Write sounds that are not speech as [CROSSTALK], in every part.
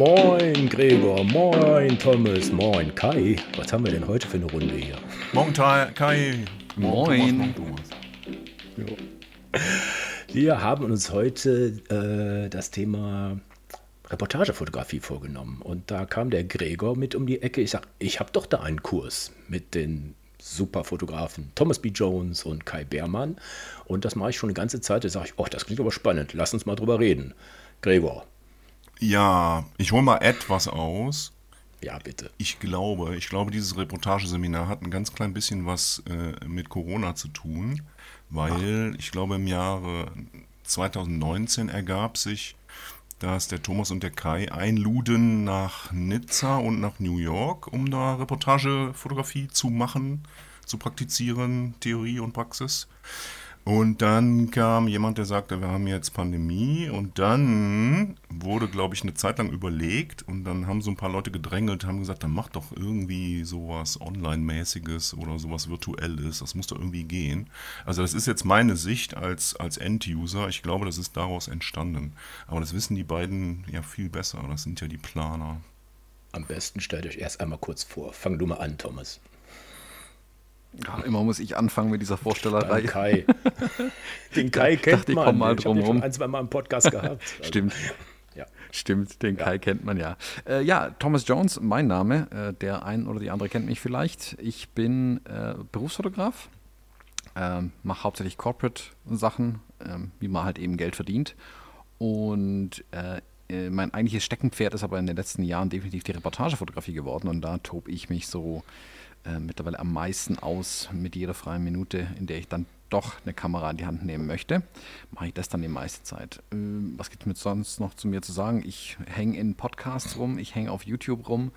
Moin Gregor, moin Thomas, moin Kai. Was haben wir denn heute für eine Runde hier? Morgen Kai. Moin. Wir haben uns heute äh, das Thema Reportagefotografie vorgenommen. Und da kam der Gregor mit um die Ecke. Ich sag, ich habe doch da einen Kurs mit den Superfotografen Thomas B. Jones und Kai Beermann. Und das mache ich schon eine ganze Zeit. Da sage ich, oh, das klingt aber spannend. Lass uns mal drüber reden. Gregor. Ja, ich hole mal etwas aus. Ja, bitte. Ich glaube, ich glaube, dieses Reportageseminar hat ein ganz klein bisschen was äh, mit Corona zu tun, weil Ach. ich glaube, im Jahre 2019 ergab sich, dass der Thomas und der Kai einluden nach Nizza und nach New York, um da Reportagefotografie zu machen, zu praktizieren, Theorie und Praxis. Und dann kam jemand, der sagte, wir haben jetzt Pandemie. Und dann wurde, glaube ich, eine Zeit lang überlegt. Und dann haben so ein paar Leute gedrängelt, haben gesagt, dann mach doch irgendwie sowas Online-mäßiges oder sowas Virtuelles. Das muss doch irgendwie gehen. Also das ist jetzt meine Sicht als, als End-User. Ich glaube, das ist daraus entstanden. Aber das wissen die beiden ja viel besser. Das sind ja die Planer. Am besten stellt euch erst einmal kurz vor. Fang du mal an, Thomas. Ja, immer muss ich anfangen mit dieser Vorstellerei. [LAUGHS] Den Kai. Den Kai kennt dachte, man. Ich mal drum ich habe ein, zwei Mal im Podcast gehabt. Also, [LAUGHS] Stimmt. Ja. Stimmt, den ja. Kai kennt man ja. Äh, ja, Thomas Jones, mein Name. Äh, der ein oder die andere kennt mich vielleicht. Ich bin äh, Berufsfotograf, ähm, mache hauptsächlich Corporate-Sachen, ähm, wie man halt eben Geld verdient. Und äh, äh, mein eigentliches Steckenpferd ist aber in den letzten Jahren definitiv die Reportagefotografie geworden. Und da tobe ich mich so äh, mittlerweile am meisten aus mit jeder freien Minute, in der ich dann doch eine Kamera in die Hand nehmen möchte, mache ich das dann die meiste Zeit. Ähm, was gibt es mir sonst noch zu mir zu sagen? Ich hänge in Podcasts rum, ich hänge auf YouTube rum.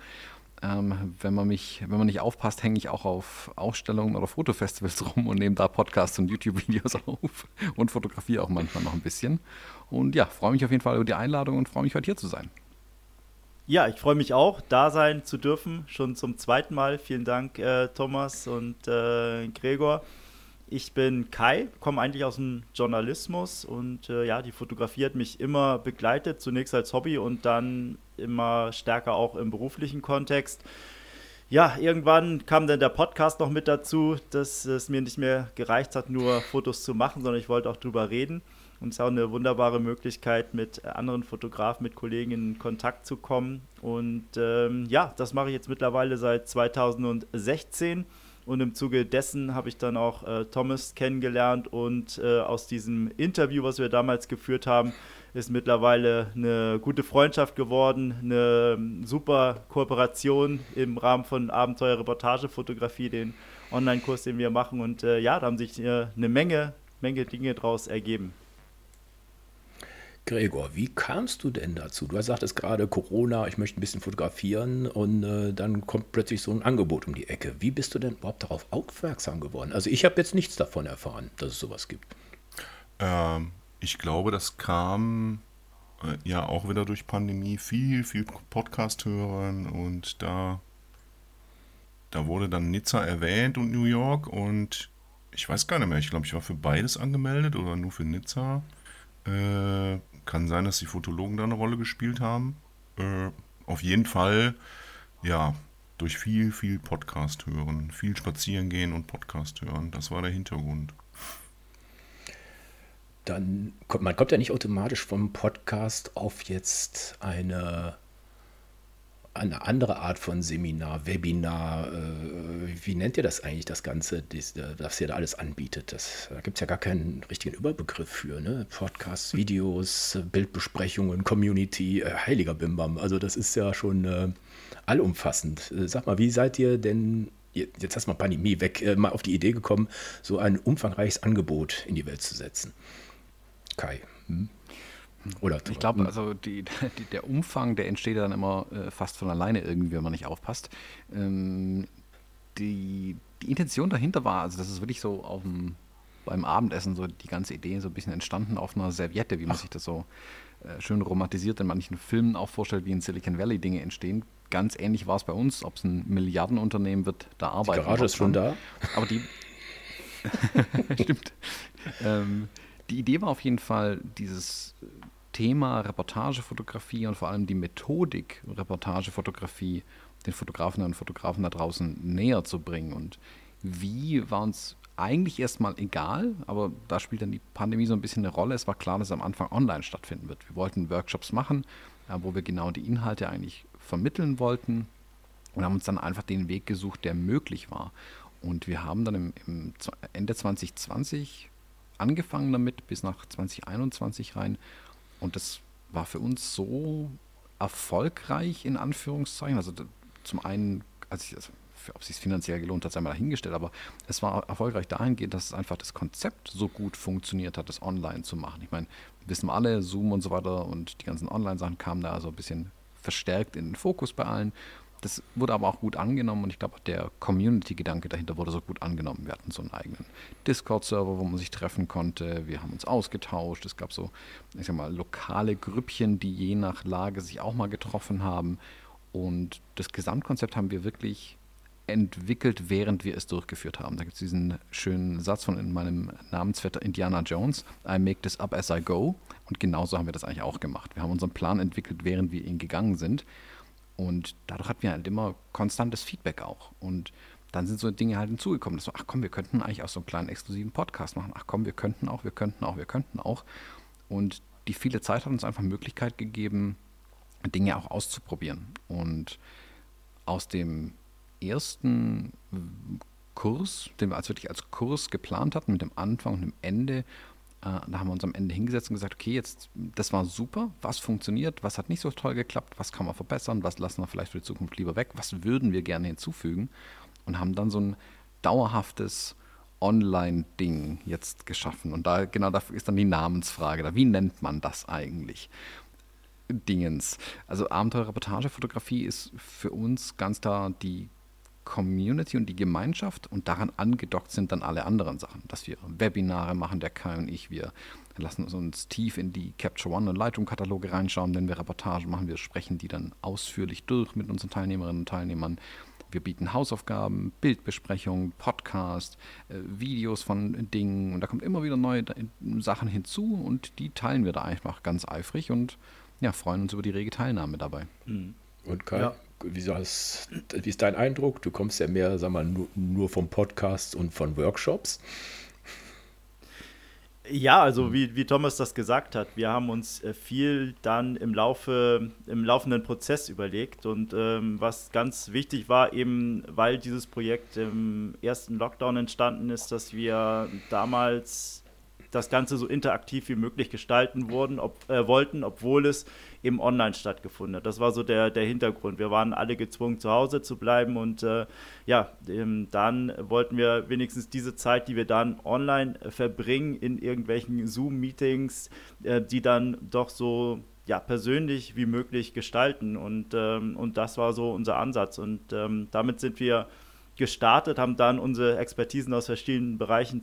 Ähm, wenn man mich, wenn man nicht aufpasst, hänge ich auch auf Ausstellungen oder Fotofestivals [LAUGHS] rum und nehme da Podcasts und YouTube-Videos [LAUGHS] auf und fotografiere auch manchmal noch ein bisschen. Und ja, freue mich auf jeden Fall über die Einladung und freue mich heute hier zu sein. Ja, ich freue mich auch, da sein zu dürfen, schon zum zweiten Mal. Vielen Dank, äh, Thomas und äh, Gregor. Ich bin Kai, komme eigentlich aus dem Journalismus und äh, ja, die Fotografie hat mich immer begleitet, zunächst als Hobby und dann immer stärker auch im beruflichen Kontext. Ja, irgendwann kam dann der Podcast noch mit dazu, dass es mir nicht mehr gereicht hat, nur Fotos zu machen, sondern ich wollte auch drüber reden. Und es ist auch eine wunderbare Möglichkeit, mit anderen Fotografen, mit Kollegen in Kontakt zu kommen. Und ähm, ja, das mache ich jetzt mittlerweile seit 2016. Und im Zuge dessen habe ich dann auch äh, Thomas kennengelernt und äh, aus diesem Interview, was wir damals geführt haben, ist mittlerweile eine gute Freundschaft geworden, eine super Kooperation im Rahmen von Abenteuer-Reportagefotografie, den Online-Kurs, den wir machen. Und äh, ja, da haben sich äh, eine Menge, Menge Dinge daraus ergeben. Gregor, wie kamst du denn dazu? Du sagtest gerade Corona, ich möchte ein bisschen fotografieren und äh, dann kommt plötzlich so ein Angebot um die Ecke. Wie bist du denn überhaupt darauf aufmerksam geworden? Also ich habe jetzt nichts davon erfahren, dass es sowas gibt. Ähm, ich glaube, das kam äh, ja auch wieder durch Pandemie viel, viel Podcast hören und da, da wurde dann Nizza erwähnt und New York und ich weiß gar nicht mehr, ich glaube, ich war für beides angemeldet oder nur für Nizza. Äh, kann sein, dass die Fotologen da eine Rolle gespielt haben. Äh, auf jeden Fall, ja, durch viel, viel Podcast hören, viel spazieren gehen und Podcast hören. Das war der Hintergrund. Dann kommt man kommt ja nicht automatisch vom Podcast auf jetzt eine eine andere Art von Seminar, Webinar, äh, wie nennt ihr das eigentlich, das Ganze, das, das ihr da alles anbietet? Das, da gibt es ja gar keinen richtigen Überbegriff für, ne? Podcasts, Videos, Bildbesprechungen, Community, äh, heiliger Bimbam. Also das ist ja schon äh, allumfassend. Äh, sag mal, wie seid ihr denn, jetzt hast du mal Pandemie weg, äh, mal auf die Idee gekommen, so ein umfangreiches Angebot in die Welt zu setzen? Kai. Hm? Oder ich glaube, also die, [LAUGHS] die, der Umfang, der entsteht dann immer äh, fast von alleine irgendwie, wenn man nicht aufpasst. Ähm, die, die Intention dahinter war, also das ist wirklich so auf dem, beim Abendessen so die ganze Idee so ein bisschen entstanden auf einer Serviette, wie man Ach. sich das so äh, schön romantisiert in manchen Filmen auch vorstellt, wie in Silicon Valley Dinge entstehen. Ganz ähnlich war es bei uns, ob es ein Milliardenunternehmen wird, da arbeiten. Die Garage ist schon da. Aber die [LAUGHS] stimmt. Ähm, die Idee war auf jeden Fall, dieses Thema Reportagefotografie und vor allem die Methodik Reportagefotografie den Fotografen und Fotografen da draußen näher zu bringen. Und wie war uns eigentlich erstmal egal, aber da spielt dann die Pandemie so ein bisschen eine Rolle. Es war klar, dass es am Anfang online stattfinden wird. Wir wollten Workshops machen, äh, wo wir genau die Inhalte eigentlich vermitteln wollten und haben uns dann einfach den Weg gesucht, der möglich war. Und wir haben dann im, im Ende 2020 angefangen damit bis nach 2021 rein. Und das war für uns so erfolgreich in Anführungszeichen. Also zum einen, als ich, also ob es sich finanziell gelohnt hat, sei mal dahingestellt, aber es war erfolgreich dahingehend, dass es einfach das Konzept so gut funktioniert hat, das online zu machen. Ich meine, wissen wir alle, Zoom und so weiter und die ganzen Online-Sachen kamen da so ein bisschen verstärkt in den Fokus bei allen. Das wurde aber auch gut angenommen und ich glaube, der Community-Gedanke dahinter wurde so gut angenommen. Wir hatten so einen eigenen Discord-Server, wo man sich treffen konnte. Wir haben uns ausgetauscht. Es gab so, ich sag mal, lokale Grüppchen, die je nach Lage sich auch mal getroffen haben. Und das Gesamtkonzept haben wir wirklich entwickelt, während wir es durchgeführt haben. Da gibt es diesen schönen Satz von in meinem Namensvetter Indiana Jones, I make this up as I go. Und genauso haben wir das eigentlich auch gemacht. Wir haben unseren Plan entwickelt, während wir ihn gegangen sind. Und dadurch hatten wir halt immer konstantes Feedback auch. Und dann sind so Dinge halt hinzugekommen, dass so, ach komm, wir könnten eigentlich auch so einen kleinen exklusiven Podcast machen. Ach komm, wir könnten auch, wir könnten auch, wir könnten auch. Und die viele Zeit hat uns einfach Möglichkeit gegeben, Dinge auch auszuprobieren. Und aus dem ersten Kurs, den wir als wirklich als Kurs geplant hatten, mit dem Anfang und dem Ende, da haben wir uns am Ende hingesetzt und gesagt, okay, jetzt, das war super, was funktioniert, was hat nicht so toll geklappt, was kann man verbessern, was lassen wir vielleicht für die Zukunft lieber weg, was würden wir gerne hinzufügen und haben dann so ein dauerhaftes Online-Ding jetzt geschaffen. Und da genau dafür ist dann die Namensfrage, da, wie nennt man das eigentlich? Dingens. Also Abenteuer-Reportage-Fotografie ist für uns ganz da die Community und die Gemeinschaft und daran angedockt sind dann alle anderen Sachen, dass wir Webinare machen, der Kai und ich, wir lassen uns tief in die Capture One und Lightroom-Kataloge reinschauen, wenn wir Reportagen machen, wir sprechen die dann ausführlich durch mit unseren Teilnehmerinnen und Teilnehmern. Wir bieten Hausaufgaben, Bildbesprechungen, Podcast, äh, Videos von Dingen und da kommt immer wieder neue Sachen hinzu und die teilen wir da einfach ganz eifrig und ja, freuen uns über die rege Teilnahme dabei. Mhm. Und Kai, ja wie, das, wie ist dein Eindruck? Du kommst ja mehr, sag mal, nur, nur vom Podcast und von Workshops. Ja, also wie, wie Thomas das gesagt hat, wir haben uns äh, viel dann im Laufe, im laufenden Prozess überlegt und ähm, was ganz wichtig war, eben weil dieses Projekt im ersten Lockdown entstanden ist, dass wir damals das Ganze so interaktiv wie möglich gestalten wurden, ob, äh, wollten, obwohl es eben online stattgefunden hat. Das war so der, der Hintergrund. Wir waren alle gezwungen, zu Hause zu bleiben und äh, ja, ähm, dann wollten wir wenigstens diese Zeit, die wir dann online äh, verbringen, in irgendwelchen Zoom-Meetings, äh, die dann doch so ja, persönlich wie möglich gestalten. Und, ähm, und das war so unser Ansatz. Und ähm, damit sind wir gestartet, haben dann unsere Expertisen aus verschiedenen Bereichen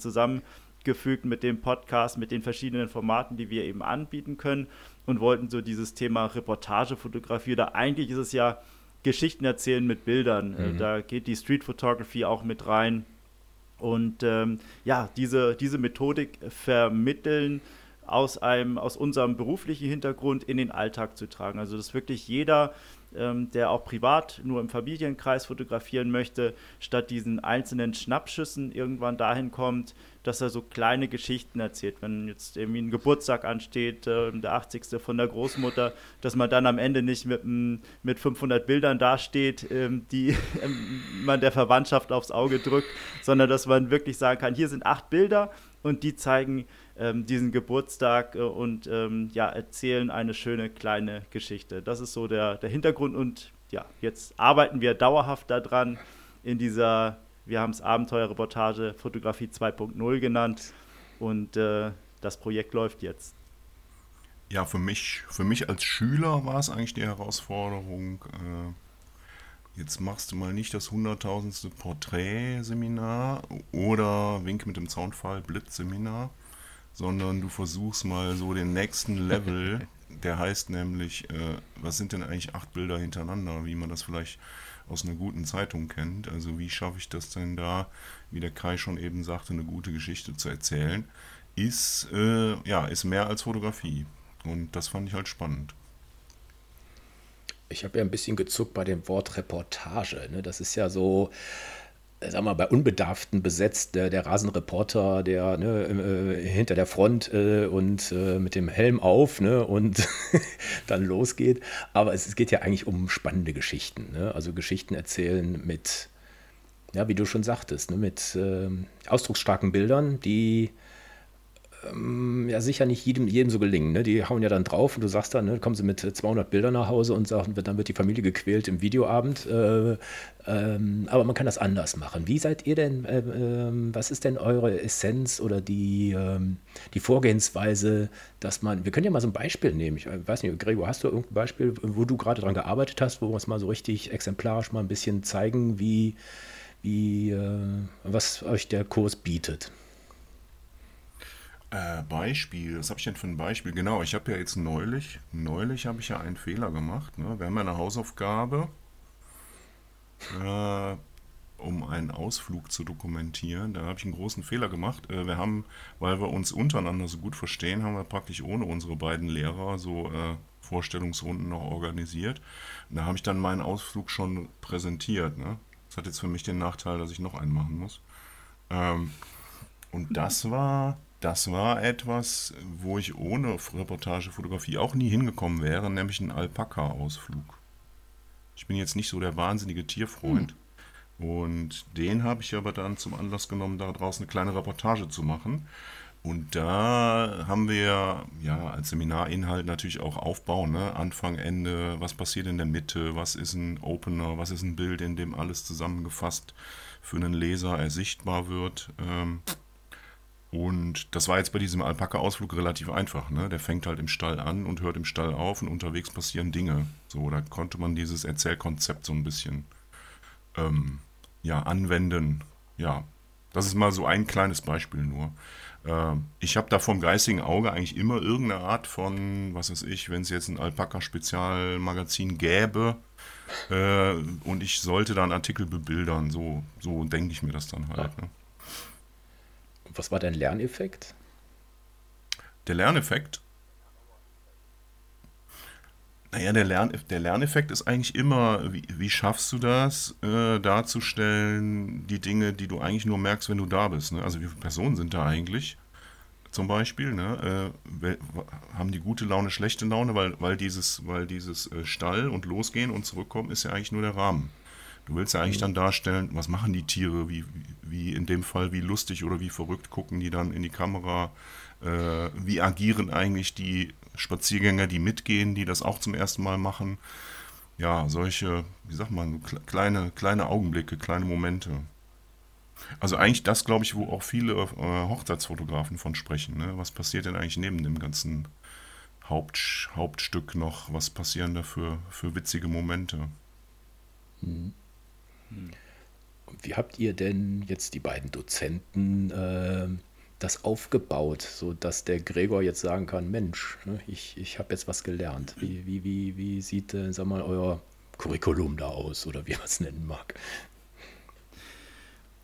zusammengefügt mit dem Podcast, mit den verschiedenen Formaten, die wir eben anbieten können und wollten so dieses Thema Reportagefotografie, da eigentlich ist es ja Geschichten erzählen mit Bildern. Äh, mhm. Da geht die Street Photography auch mit rein. Und ähm, ja, diese, diese Methodik vermitteln aus, einem, aus unserem beruflichen Hintergrund in den Alltag zu tragen. Also dass wirklich jeder ähm, der auch privat nur im Familienkreis fotografieren möchte, statt diesen einzelnen Schnappschüssen irgendwann dahin kommt, dass er so kleine Geschichten erzählt. Wenn jetzt irgendwie ein Geburtstag ansteht, äh, der 80. von der Großmutter, dass man dann am Ende nicht mit, mit 500 Bildern dasteht, ähm, die ähm, man der Verwandtschaft aufs Auge drückt, sondern dass man wirklich sagen kann, hier sind acht Bilder und die zeigen ähm, diesen Geburtstag äh, und ähm, ja, erzählen eine schöne kleine Geschichte. Das ist so der, der Hintergrund und ja, jetzt arbeiten wir dauerhaft daran in dieser, wir haben es Abenteuerreportage Fotografie 2.0 genannt und äh, das Projekt läuft jetzt. Ja, für mich, für mich als Schüler war es eigentlich die Herausforderung, äh, jetzt machst du mal nicht das hunderttausendste Porträtseminar oder Wink mit dem Zaunfall Blitzseminar, sondern du versuchst mal so den nächsten Level, [LAUGHS] der heißt nämlich, äh, was sind denn eigentlich acht Bilder hintereinander, wie man das vielleicht aus einer guten Zeitung kennt. Also wie schaffe ich das denn da, wie der Kai schon eben sagte, eine gute Geschichte zu erzählen, ist, äh, ja, ist mehr als Fotografie. Und das fand ich halt spannend. Ich habe ja ein bisschen gezuckt bei dem Wort Reportage. Ne? Das ist ja so, sag mal, bei Unbedarften besetzt, der, der Rasenreporter, der ne, äh, hinter der Front äh, und äh, mit dem Helm auf ne, und [LAUGHS] dann losgeht. Aber es, es, geht ja eigentlich um spannende Geschichten. Ne? Also Geschichten erzählen mit, ja, wie du schon sagtest, ne, mit ähm, ausdrucksstarken Bildern, die ähm, ja sicher nicht jedem, jedem so gelingen. Ne? Die hauen ja dann drauf und du sagst dann, ne, kommen sie mit 200 Bildern nach Hause und sagen, dann wird die Familie gequält im Videoabend. Äh, ähm, aber man kann das anders machen. Wie seid ihr denn, äh, äh, was ist denn eure Essenz oder die, ähm, die Vorgehensweise, dass man, wir können ja mal so ein Beispiel nehmen. Ich weiß nicht, Gregor, hast du irgendein Beispiel, wo du gerade dran gearbeitet hast, wo wir es mal so richtig exemplarisch mal ein bisschen zeigen, wie, wie äh, was euch der Kurs bietet? Äh, Beispiel, was habe ich denn für ein Beispiel? Genau, ich habe ja jetzt neulich, neulich habe ich ja einen Fehler gemacht. Ne? Wir haben ja eine Hausaufgabe, äh, um einen Ausflug zu dokumentieren. Da habe ich einen großen Fehler gemacht. Äh, wir haben, weil wir uns untereinander so gut verstehen, haben wir praktisch ohne unsere beiden Lehrer so äh, Vorstellungsrunden noch organisiert. Und da habe ich dann meinen Ausflug schon präsentiert. Ne? Das hat jetzt für mich den Nachteil, dass ich noch einen machen muss. Ähm, und das war das war etwas, wo ich ohne Reportagefotografie auch nie hingekommen wäre, nämlich ein Alpaka-Ausflug. Ich bin jetzt nicht so der wahnsinnige Tierfreund. Hm. Und den habe ich aber dann zum Anlass genommen, da draußen eine kleine Reportage zu machen. Und da haben wir ja als Seminarinhalt natürlich auch Aufbau, ne? Anfang, Ende, was passiert in der Mitte, was ist ein Opener, was ist ein Bild, in dem alles zusammengefasst für einen Leser ersichtbar wird. Ähm, und das war jetzt bei diesem Alpaka-Ausflug relativ einfach. Ne? Der fängt halt im Stall an und hört im Stall auf und unterwegs passieren Dinge. So, da konnte man dieses Erzählkonzept so ein bisschen ähm, ja, anwenden. Ja, das ist mal so ein kleines Beispiel nur. Äh, ich habe da vom geistigen Auge eigentlich immer irgendeine Art von, was weiß ich, wenn es jetzt ein Alpaka-Spezialmagazin gäbe äh, und ich sollte da einen Artikel bebildern, so, so denke ich mir das dann halt. Ja. Ne? Was war dein Lerneffekt? Der Lerneffekt? Naja, der, Lern, der Lerneffekt ist eigentlich immer, wie, wie schaffst du das, äh, darzustellen, die Dinge, die du eigentlich nur merkst, wenn du da bist. Ne? Also wie viele Personen sind da eigentlich? Zum Beispiel, ne? Äh, haben die gute Laune, schlechte Laune, weil, weil dieses, weil dieses äh, Stall und losgehen und zurückkommen ist ja eigentlich nur der Rahmen. Du willst ja eigentlich dann darstellen, was machen die Tiere, wie, wie in dem Fall, wie lustig oder wie verrückt gucken die dann in die Kamera, äh, wie agieren eigentlich die Spaziergänger, die mitgehen, die das auch zum ersten Mal machen. Ja, solche, wie sagt man, kleine, kleine Augenblicke, kleine Momente. Also eigentlich das, glaube ich, wo auch viele äh, Hochzeitsfotografen von sprechen. Ne? Was passiert denn eigentlich neben dem ganzen Haupt, Hauptstück noch? Was passieren da für, für witzige Momente? Mhm. Wie habt ihr denn jetzt die beiden Dozenten äh, das aufgebaut, sodass der Gregor jetzt sagen kann, Mensch, ne, ich, ich habe jetzt was gelernt. Wie, wie, wie, wie sieht, äh, sag mal, euer Curriculum da aus oder wie man es nennen mag?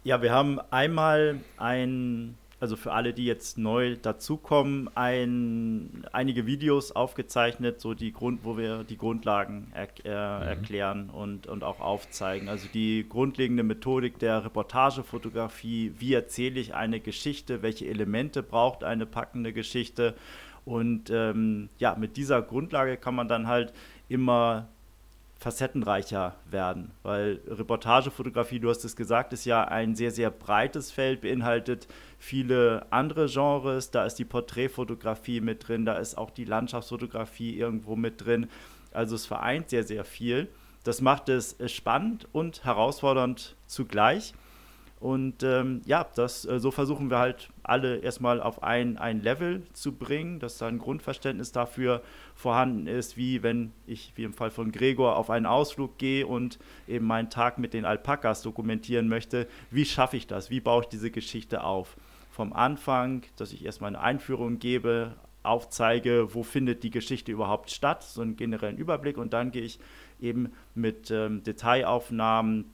Ja, wir haben einmal ein also für alle, die jetzt neu dazukommen, ein, einige Videos aufgezeichnet, so die Grund, wo wir die Grundlagen er, äh, mhm. erklären und, und auch aufzeigen. Also die grundlegende Methodik der Reportagefotografie, wie erzähle ich eine Geschichte, welche Elemente braucht eine packende Geschichte. Und ähm, ja, mit dieser Grundlage kann man dann halt immer facettenreicher werden, weil Reportagefotografie, du hast es gesagt, ist ja ein sehr, sehr breites Feld, beinhaltet viele andere Genres, da ist die Porträtfotografie mit drin, da ist auch die Landschaftsfotografie irgendwo mit drin, also es vereint sehr, sehr viel. Das macht es spannend und herausfordernd zugleich. Und ähm, ja, das, äh, so versuchen wir halt alle erstmal auf ein, ein Level zu bringen, dass da ein Grundverständnis dafür vorhanden ist, wie wenn ich, wie im Fall von Gregor, auf einen Ausflug gehe und eben meinen Tag mit den Alpakas dokumentieren möchte. Wie schaffe ich das? Wie baue ich diese Geschichte auf? Vom Anfang, dass ich erstmal eine Einführung gebe, aufzeige, wo findet die Geschichte überhaupt statt, so einen generellen Überblick und dann gehe ich eben mit ähm, Detailaufnahmen,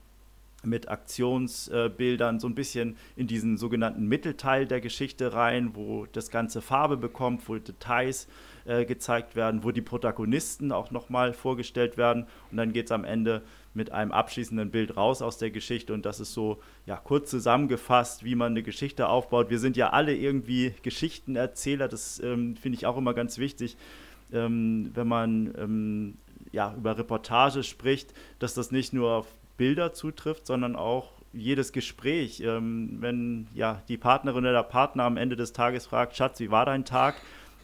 mit Aktionsbildern so ein bisschen in diesen sogenannten Mittelteil der Geschichte rein, wo das Ganze Farbe bekommt, wo Details äh, gezeigt werden, wo die Protagonisten auch nochmal vorgestellt werden. Und dann geht es am Ende mit einem abschließenden Bild raus aus der Geschichte. Und das ist so ja, kurz zusammengefasst, wie man eine Geschichte aufbaut. Wir sind ja alle irgendwie Geschichtenerzähler, das ähm, finde ich auch immer ganz wichtig, ähm, wenn man ähm, ja, über Reportage spricht, dass das nicht nur auf Bilder zutrifft, sondern auch jedes Gespräch. Ähm, wenn ja die Partnerin oder der Partner am Ende des Tages fragt, Schatz, wie war dein Tag?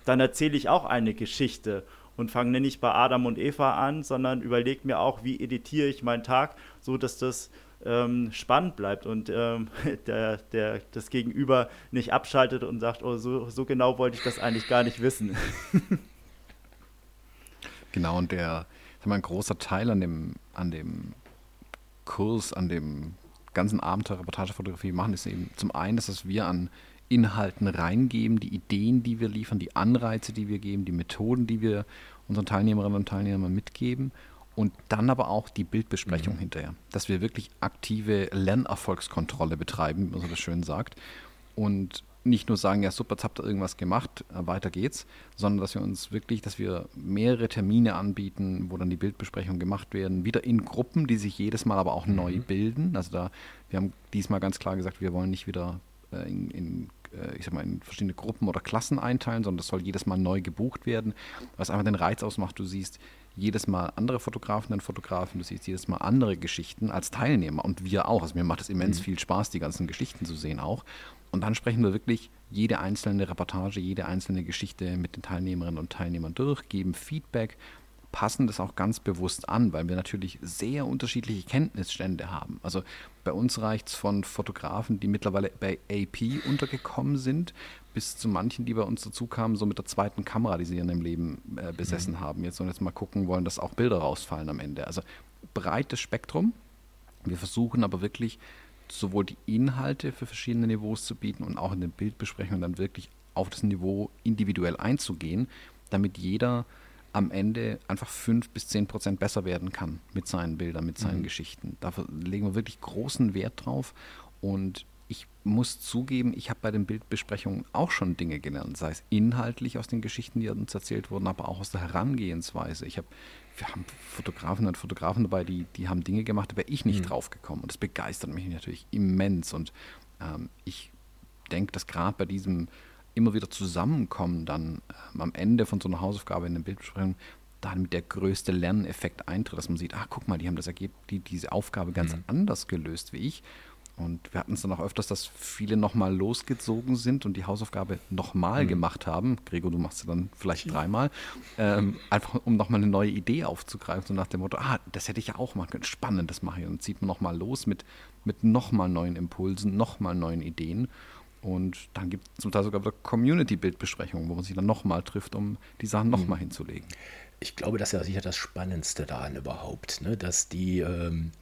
Dann erzähle ich auch eine Geschichte und fange nicht bei Adam und Eva an, sondern überlege mir auch, wie editiere ich meinen Tag, so dass das ähm, spannend bleibt und ähm, [LAUGHS] der, der, das Gegenüber nicht abschaltet und sagt, oh, so, so genau wollte ich das eigentlich gar nicht wissen. [LAUGHS] genau, und der, ich mal, ein großer Teil an dem, an dem Kurs, an dem ganzen Abend der Reportagefotografie machen, ist eben zum einen, dass wir an Inhalten reingeben, die Ideen, die wir liefern, die Anreize, die wir geben, die Methoden, die wir unseren Teilnehmerinnen und Teilnehmern mitgeben und dann aber auch die Bildbesprechung mhm. hinterher, dass wir wirklich aktive Lernerfolgskontrolle betreiben, wie man so das schön sagt und nicht nur sagen, ja super, jetzt habt ihr irgendwas gemacht, äh, weiter geht's, sondern dass wir uns wirklich, dass wir mehrere Termine anbieten, wo dann die Bildbesprechungen gemacht werden, wieder in Gruppen, die sich jedes Mal aber auch mhm. neu bilden. Also da, wir haben diesmal ganz klar gesagt, wir wollen nicht wieder äh, in, in äh, ich sag mal, in verschiedene Gruppen oder Klassen einteilen, sondern das soll jedes Mal neu gebucht werden, was einfach den Reiz ausmacht. Du siehst jedes Mal andere Fotografen und Fotografen, du siehst jedes Mal andere Geschichten als Teilnehmer und wir auch. Also mir macht es immens mhm. viel Spaß, die ganzen Geschichten zu sehen auch. Und dann sprechen wir wirklich jede einzelne Reportage, jede einzelne Geschichte mit den Teilnehmerinnen und Teilnehmern durch, geben Feedback, passen das auch ganz bewusst an, weil wir natürlich sehr unterschiedliche Kenntnisstände haben. Also bei uns reicht es von Fotografen, die mittlerweile bei AP untergekommen sind, bis zu manchen, die bei uns dazu kamen, so mit der zweiten Kamera, die sie in ihrem Leben äh, besessen mhm. haben. Jetzt und jetzt mal gucken wollen, dass auch Bilder rausfallen am Ende. Also breites Spektrum. Wir versuchen aber wirklich sowohl die Inhalte für verschiedene Niveaus zu bieten und auch in den Bildbesprechungen dann wirklich auf das Niveau individuell einzugehen, damit jeder am Ende einfach fünf bis zehn Prozent besser werden kann mit seinen Bildern, mit seinen mhm. Geschichten. Da legen wir wirklich großen Wert drauf. Und ich muss zugeben, ich habe bei den Bildbesprechungen auch schon Dinge gelernt, sei es inhaltlich aus den Geschichten, die uns erzählt wurden, aber auch aus der Herangehensweise. Ich habe, wir haben Fotografen und Fotografen dabei, die, die haben Dinge gemacht, da wäre ich nicht mhm. drauf gekommen. Und das begeistert mich natürlich immens. Und ähm, ich denke, dass gerade bei diesem immer wieder zusammenkommen, dann ähm, am Ende von so einer Hausaufgabe in der Bildbesprechung, dann der größte Lerneffekt eintritt, dass man sieht, ah, guck mal, die haben das Ergebnis, die, diese Aufgabe ganz mhm. anders gelöst wie ich. Und wir hatten es dann auch öfters, dass viele nochmal losgezogen sind und die Hausaufgabe nochmal mhm. gemacht haben. Gregor, du machst sie dann vielleicht dreimal. Ähm, einfach um nochmal eine neue Idee aufzugreifen, so nach dem Motto, ah, das hätte ich ja auch machen können. Spannend, das mache ich. Und dann zieht man nochmal los mit, mit nochmal neuen Impulsen, nochmal neuen Ideen. Und dann gibt es zum Teil sogar Community-Bildbesprechungen, wo man sich dann nochmal trifft, um die Sachen nochmal mhm. hinzulegen. Ich glaube, das ist ja sicher das Spannendste daran überhaupt, ne? dass die, ähm,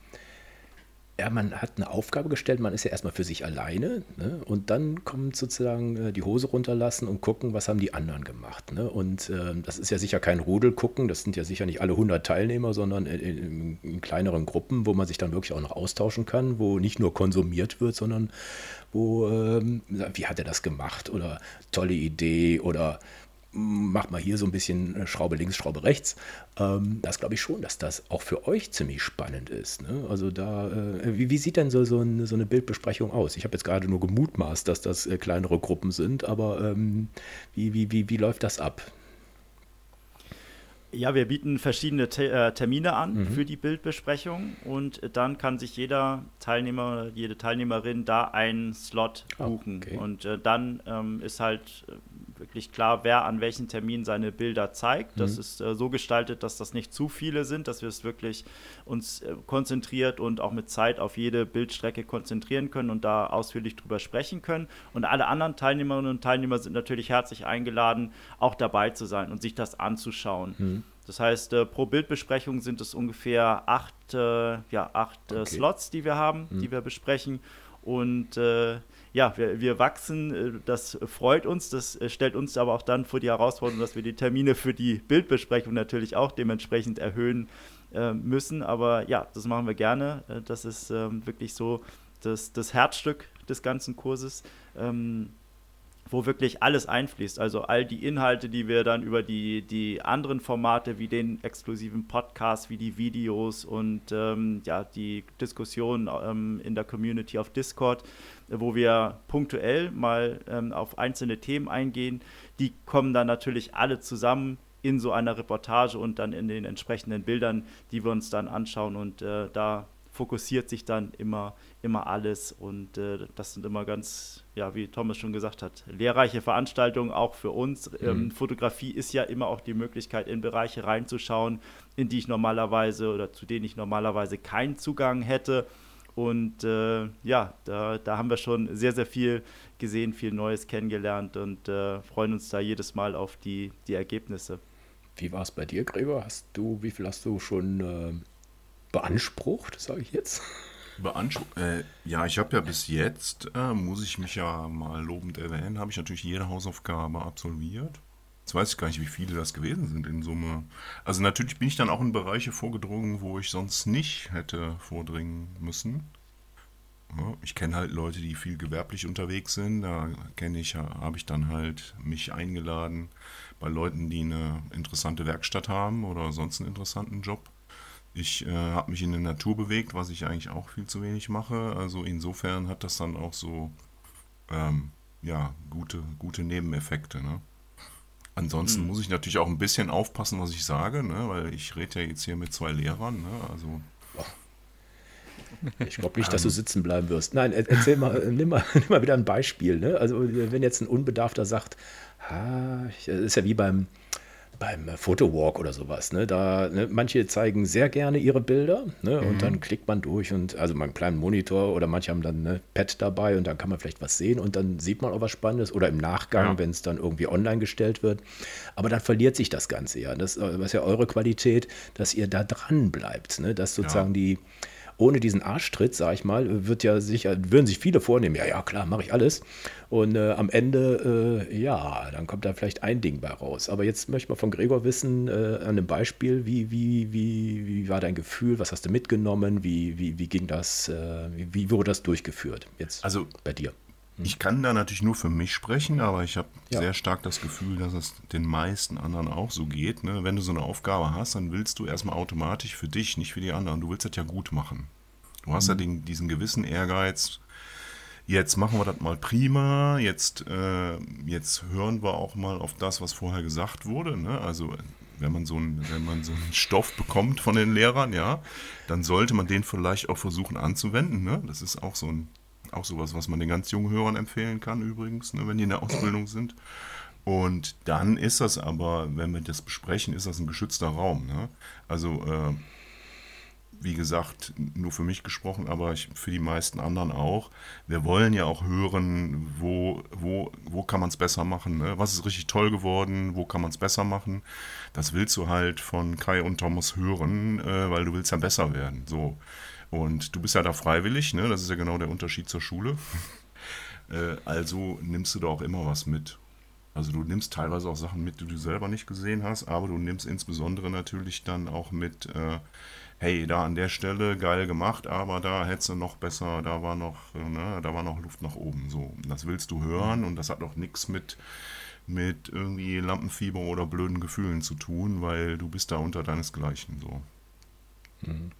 ja, man hat eine Aufgabe gestellt, man ist ja erstmal für sich alleine ne? und dann kommt sozusagen äh, die Hose runterlassen und gucken, was haben die anderen gemacht. Ne? Und äh, das ist ja sicher kein Rudel gucken, das sind ja sicher nicht alle 100 Teilnehmer, sondern in, in, in, kleineren Gruppen, wo man sich dann wirklich auch noch austauschen kann, wo nicht nur konsumiert wird, sondern wo, ähm, wie hat er das gemacht oder tolle Idee oder mach mal hier so ein bisschen äh, Schraube links, Schraube rechts. Ähm, das glaube ich schon, dass das auch für euch ziemlich spannend ist. Ne? Also da, äh, wie, wie, sieht denn so, so, eine, so, eine, Bildbesprechung aus? Ich habe jetzt gerade nur gemutmaßt, dass das äh, kleinere Gruppen sind, aber ähm, wie, wie, wie, wie läuft das ab? Ja, wir bieten verschiedene Te äh, Termine an mhm. für die Bildbesprechung und dann kann sich jeder Teilnehmer jede Teilnehmerin da einen Slot ah, buchen. Oh, okay. Und äh, dann ähm, ist halt wirklich klar, wer an welchen Termin seine Bilder zeigt. Mhm. Das ist äh, so gestaltet, dass das nicht zu viele sind, dass wir es wirklich uns äh, konzentriert und auch mit Zeit auf jede Bildstrecke konzentrieren können und da ausführlich drüber sprechen können. Und alle anderen Teilnehmerinnen und Teilnehmer sind natürlich herzlich eingeladen, auch dabei zu sein und sich das anzuschauen. Mhm. Das heißt, äh, pro Bildbesprechung sind es ungefähr acht, äh, ja, acht äh, okay. Slots, die wir haben, mhm. die wir besprechen. Und äh, ja, wir, wir wachsen, äh, das freut uns, das äh, stellt uns aber auch dann vor die Herausforderung, dass wir die Termine für die Bildbesprechung natürlich auch dementsprechend erhöhen äh, müssen. Aber ja, das machen wir gerne. Das ist ähm, wirklich so das, das Herzstück des ganzen Kurses. Ähm, wo wirklich alles einfließt. Also all die Inhalte, die wir dann über die, die anderen Formate wie den exklusiven Podcast, wie die Videos und ähm, ja, die Diskussionen ähm, in der Community auf Discord, wo wir punktuell mal ähm, auf einzelne Themen eingehen, die kommen dann natürlich alle zusammen in so einer Reportage und dann in den entsprechenden Bildern, die wir uns dann anschauen und äh, da fokussiert sich dann immer, immer alles und äh, das sind immer ganz, ja, wie Thomas schon gesagt hat, lehrreiche Veranstaltungen auch für uns. Mhm. Ähm, Fotografie ist ja immer auch die Möglichkeit, in Bereiche reinzuschauen, in die ich normalerweise oder zu denen ich normalerweise keinen Zugang hätte. Und äh, ja, da, da haben wir schon sehr, sehr viel gesehen, viel Neues kennengelernt und äh, freuen uns da jedes Mal auf die, die Ergebnisse. Wie war es bei dir, Gregor? Hast du, wie viel hast du schon äh, beansprucht, sage ich jetzt? Beansprucht? Äh, ja, ich habe ja bis jetzt, äh, muss ich mich ja mal lobend erwähnen, habe ich natürlich jede Hausaufgabe absolviert. Jetzt weiß ich gar nicht, wie viele das gewesen sind in Summe. Also natürlich bin ich dann auch in Bereiche vorgedrungen, wo ich sonst nicht hätte vordringen müssen. Ja, ich kenne halt Leute, die viel gewerblich unterwegs sind. Da kenne ich, habe ich dann halt mich eingeladen bei Leuten, die eine interessante Werkstatt haben oder sonst einen interessanten Job. Ich äh, habe mich in der Natur bewegt, was ich eigentlich auch viel zu wenig mache. Also insofern hat das dann auch so ähm, ja, gute, gute Nebeneffekte. Ne? Ansonsten mhm. muss ich natürlich auch ein bisschen aufpassen, was ich sage, ne? weil ich rede ja jetzt hier mit zwei Lehrern. Ne? Also ich glaube nicht, dass du ähm. sitzen bleiben wirst. Nein, erzähl mal, nimm mal, [LAUGHS] nimm mal wieder ein Beispiel. Ne? Also, wenn jetzt ein Unbedarfter sagt, das ist ja wie beim, beim Fotowalk oder sowas. Ne? Da, ne, manche zeigen sehr gerne ihre Bilder ne? und mhm. dann klickt man durch und also mal einen kleinen Monitor oder manche haben dann ein Pad dabei und dann kann man vielleicht was sehen und dann sieht man auch was Spannendes oder im Nachgang, ja. wenn es dann irgendwie online gestellt wird. Aber dann verliert sich das Ganze ja. Das, das ist ja eure Qualität, dass ihr da dran bleibt, ne? dass sozusagen ja. die ohne diesen Arschtritt, sag ich mal, wird ja sicher, würden sich viele vornehmen, ja, ja, klar, mache ich alles. Und äh, am Ende, äh, ja, dann kommt da vielleicht ein Ding bei raus. Aber jetzt möchte ich mal von Gregor wissen, äh, an einem Beispiel, wie, wie, wie, wie war dein Gefühl, was hast du mitgenommen, wie, wie, wie ging das, äh, wie, wie wurde das durchgeführt jetzt also, bei dir? Ich kann da natürlich nur für mich sprechen, aber ich habe ja. sehr stark das Gefühl, dass es den meisten anderen auch so geht. Ne? Wenn du so eine Aufgabe hast, dann willst du erstmal automatisch für dich, nicht für die anderen. Du willst das ja gut machen. Du hast mhm. ja den, diesen gewissen Ehrgeiz, jetzt machen wir das mal prima, jetzt, äh, jetzt hören wir auch mal auf das, was vorher gesagt wurde. Ne? Also wenn man, so einen, wenn man so einen Stoff bekommt von den Lehrern, ja, dann sollte man den vielleicht auch versuchen anzuwenden. Ne? Das ist auch so ein auch sowas, was man den ganz jungen Hörern empfehlen kann übrigens, ne, wenn die in der Ausbildung sind. Und dann ist das aber, wenn wir das besprechen, ist das ein geschützter Raum. Ne? Also, äh, wie gesagt, nur für mich gesprochen, aber ich, für die meisten anderen auch. Wir wollen ja auch hören, wo, wo, wo kann man es besser machen. Ne? Was ist richtig toll geworden? Wo kann man es besser machen? Das willst du halt von Kai und Thomas hören, äh, weil du willst ja besser werden. So. Und du bist ja da freiwillig, ne? das ist ja genau der Unterschied zur Schule. [LAUGHS] äh, also nimmst du da auch immer was mit. Also du nimmst teilweise auch Sachen mit, die du selber nicht gesehen hast, aber du nimmst insbesondere natürlich dann auch mit, äh, hey, da an der Stelle geil gemacht, aber da hättest du noch besser, da war noch, ne, da war noch Luft nach oben. So, das willst du hören und das hat auch nichts mit mit irgendwie Lampenfieber oder blöden Gefühlen zu tun, weil du bist da unter deinesgleichen so. Mhm.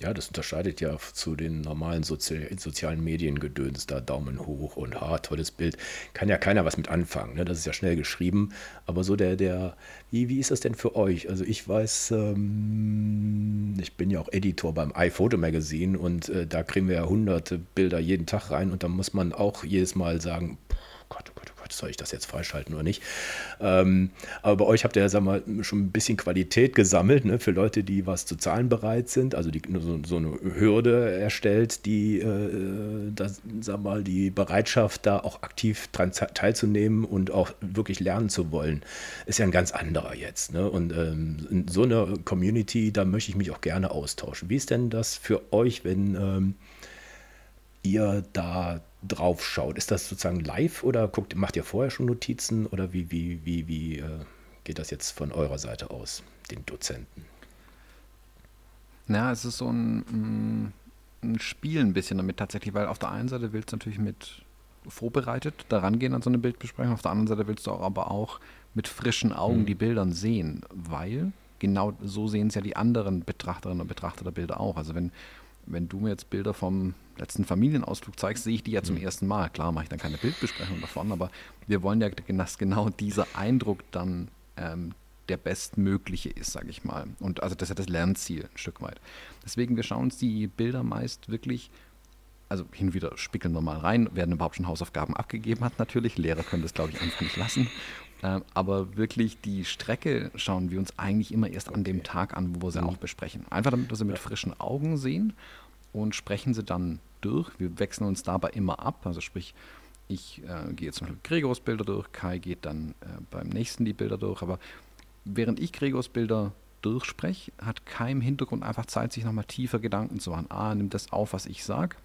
Ja, das unterscheidet ja zu den normalen Sozi sozialen Mediengedöns, da Daumen hoch und ha, tolles Bild. Kann ja keiner was mit anfangen, ne? das ist ja schnell geschrieben. Aber so der, der, wie, wie ist das denn für euch? Also ich weiß, ähm, ich bin ja auch Editor beim iPhoto Magazine und äh, da kriegen wir ja hunderte Bilder jeden Tag rein und da muss man auch jedes Mal sagen, Gott, oh Gott, oh Gott, soll ich das jetzt freischalten oder nicht? Ähm, aber bei euch habt ihr ja sag mal, schon ein bisschen Qualität gesammelt, ne, für Leute, die was zu zahlen bereit sind, also die, so, so eine Hürde erstellt, die, äh, das, sag mal, die Bereitschaft, da auch aktiv dran teilzunehmen und auch wirklich lernen zu wollen, ist ja ein ganz anderer jetzt. Ne? Und ähm, in so einer Community, da möchte ich mich auch gerne austauschen. Wie ist denn das für euch, wenn ähm, ihr da drauf schaut? Ist das sozusagen live oder guckt, macht ihr vorher schon Notizen oder wie, wie, wie, wie äh, geht das jetzt von eurer Seite aus, den Dozenten? Ja, es ist so ein, mm, ein Spiel ein bisschen damit tatsächlich, weil auf der einen Seite willst du natürlich mit vorbereitet daran gehen an so eine Bildbesprechung. Auf der anderen Seite willst du auch aber auch mit frischen Augen mhm. die Bilder sehen, weil genau so sehen es ja die anderen Betrachterinnen und Betrachter der Bilder auch. Also wenn, wenn du mir jetzt Bilder vom letzten Familienausflug zeigst, sehe ich die ja zum mhm. ersten Mal. Klar mache ich dann keine Bildbesprechung davon, aber wir wollen ja, dass genau dieser Eindruck dann ähm, der bestmögliche ist, sage ich mal. Und also das ist ja das Lernziel ein Stück weit. Deswegen, wir schauen uns die Bilder meist wirklich, also hin und wieder spickeln wir mal rein, werden überhaupt schon Hausaufgaben abgegeben hat natürlich. Lehrer können das, glaube ich, einfach nicht lassen. Ähm, aber wirklich die Strecke schauen wir uns eigentlich immer erst okay. an dem Tag an, wo wir sie mhm. auch besprechen. Einfach damit wir sie mit frischen Augen sehen und sprechen sie dann durch. Wir wechseln uns dabei immer ab. Also sprich, ich äh, gehe zum Beispiel Gregors Bilder durch, Kai geht dann äh, beim nächsten die Bilder durch, aber während ich Gregors Bilder durchspreche, hat Kai im Hintergrund einfach Zeit, sich nochmal tiefer Gedanken zu machen. Ah, nimmt das auf, was ich sage.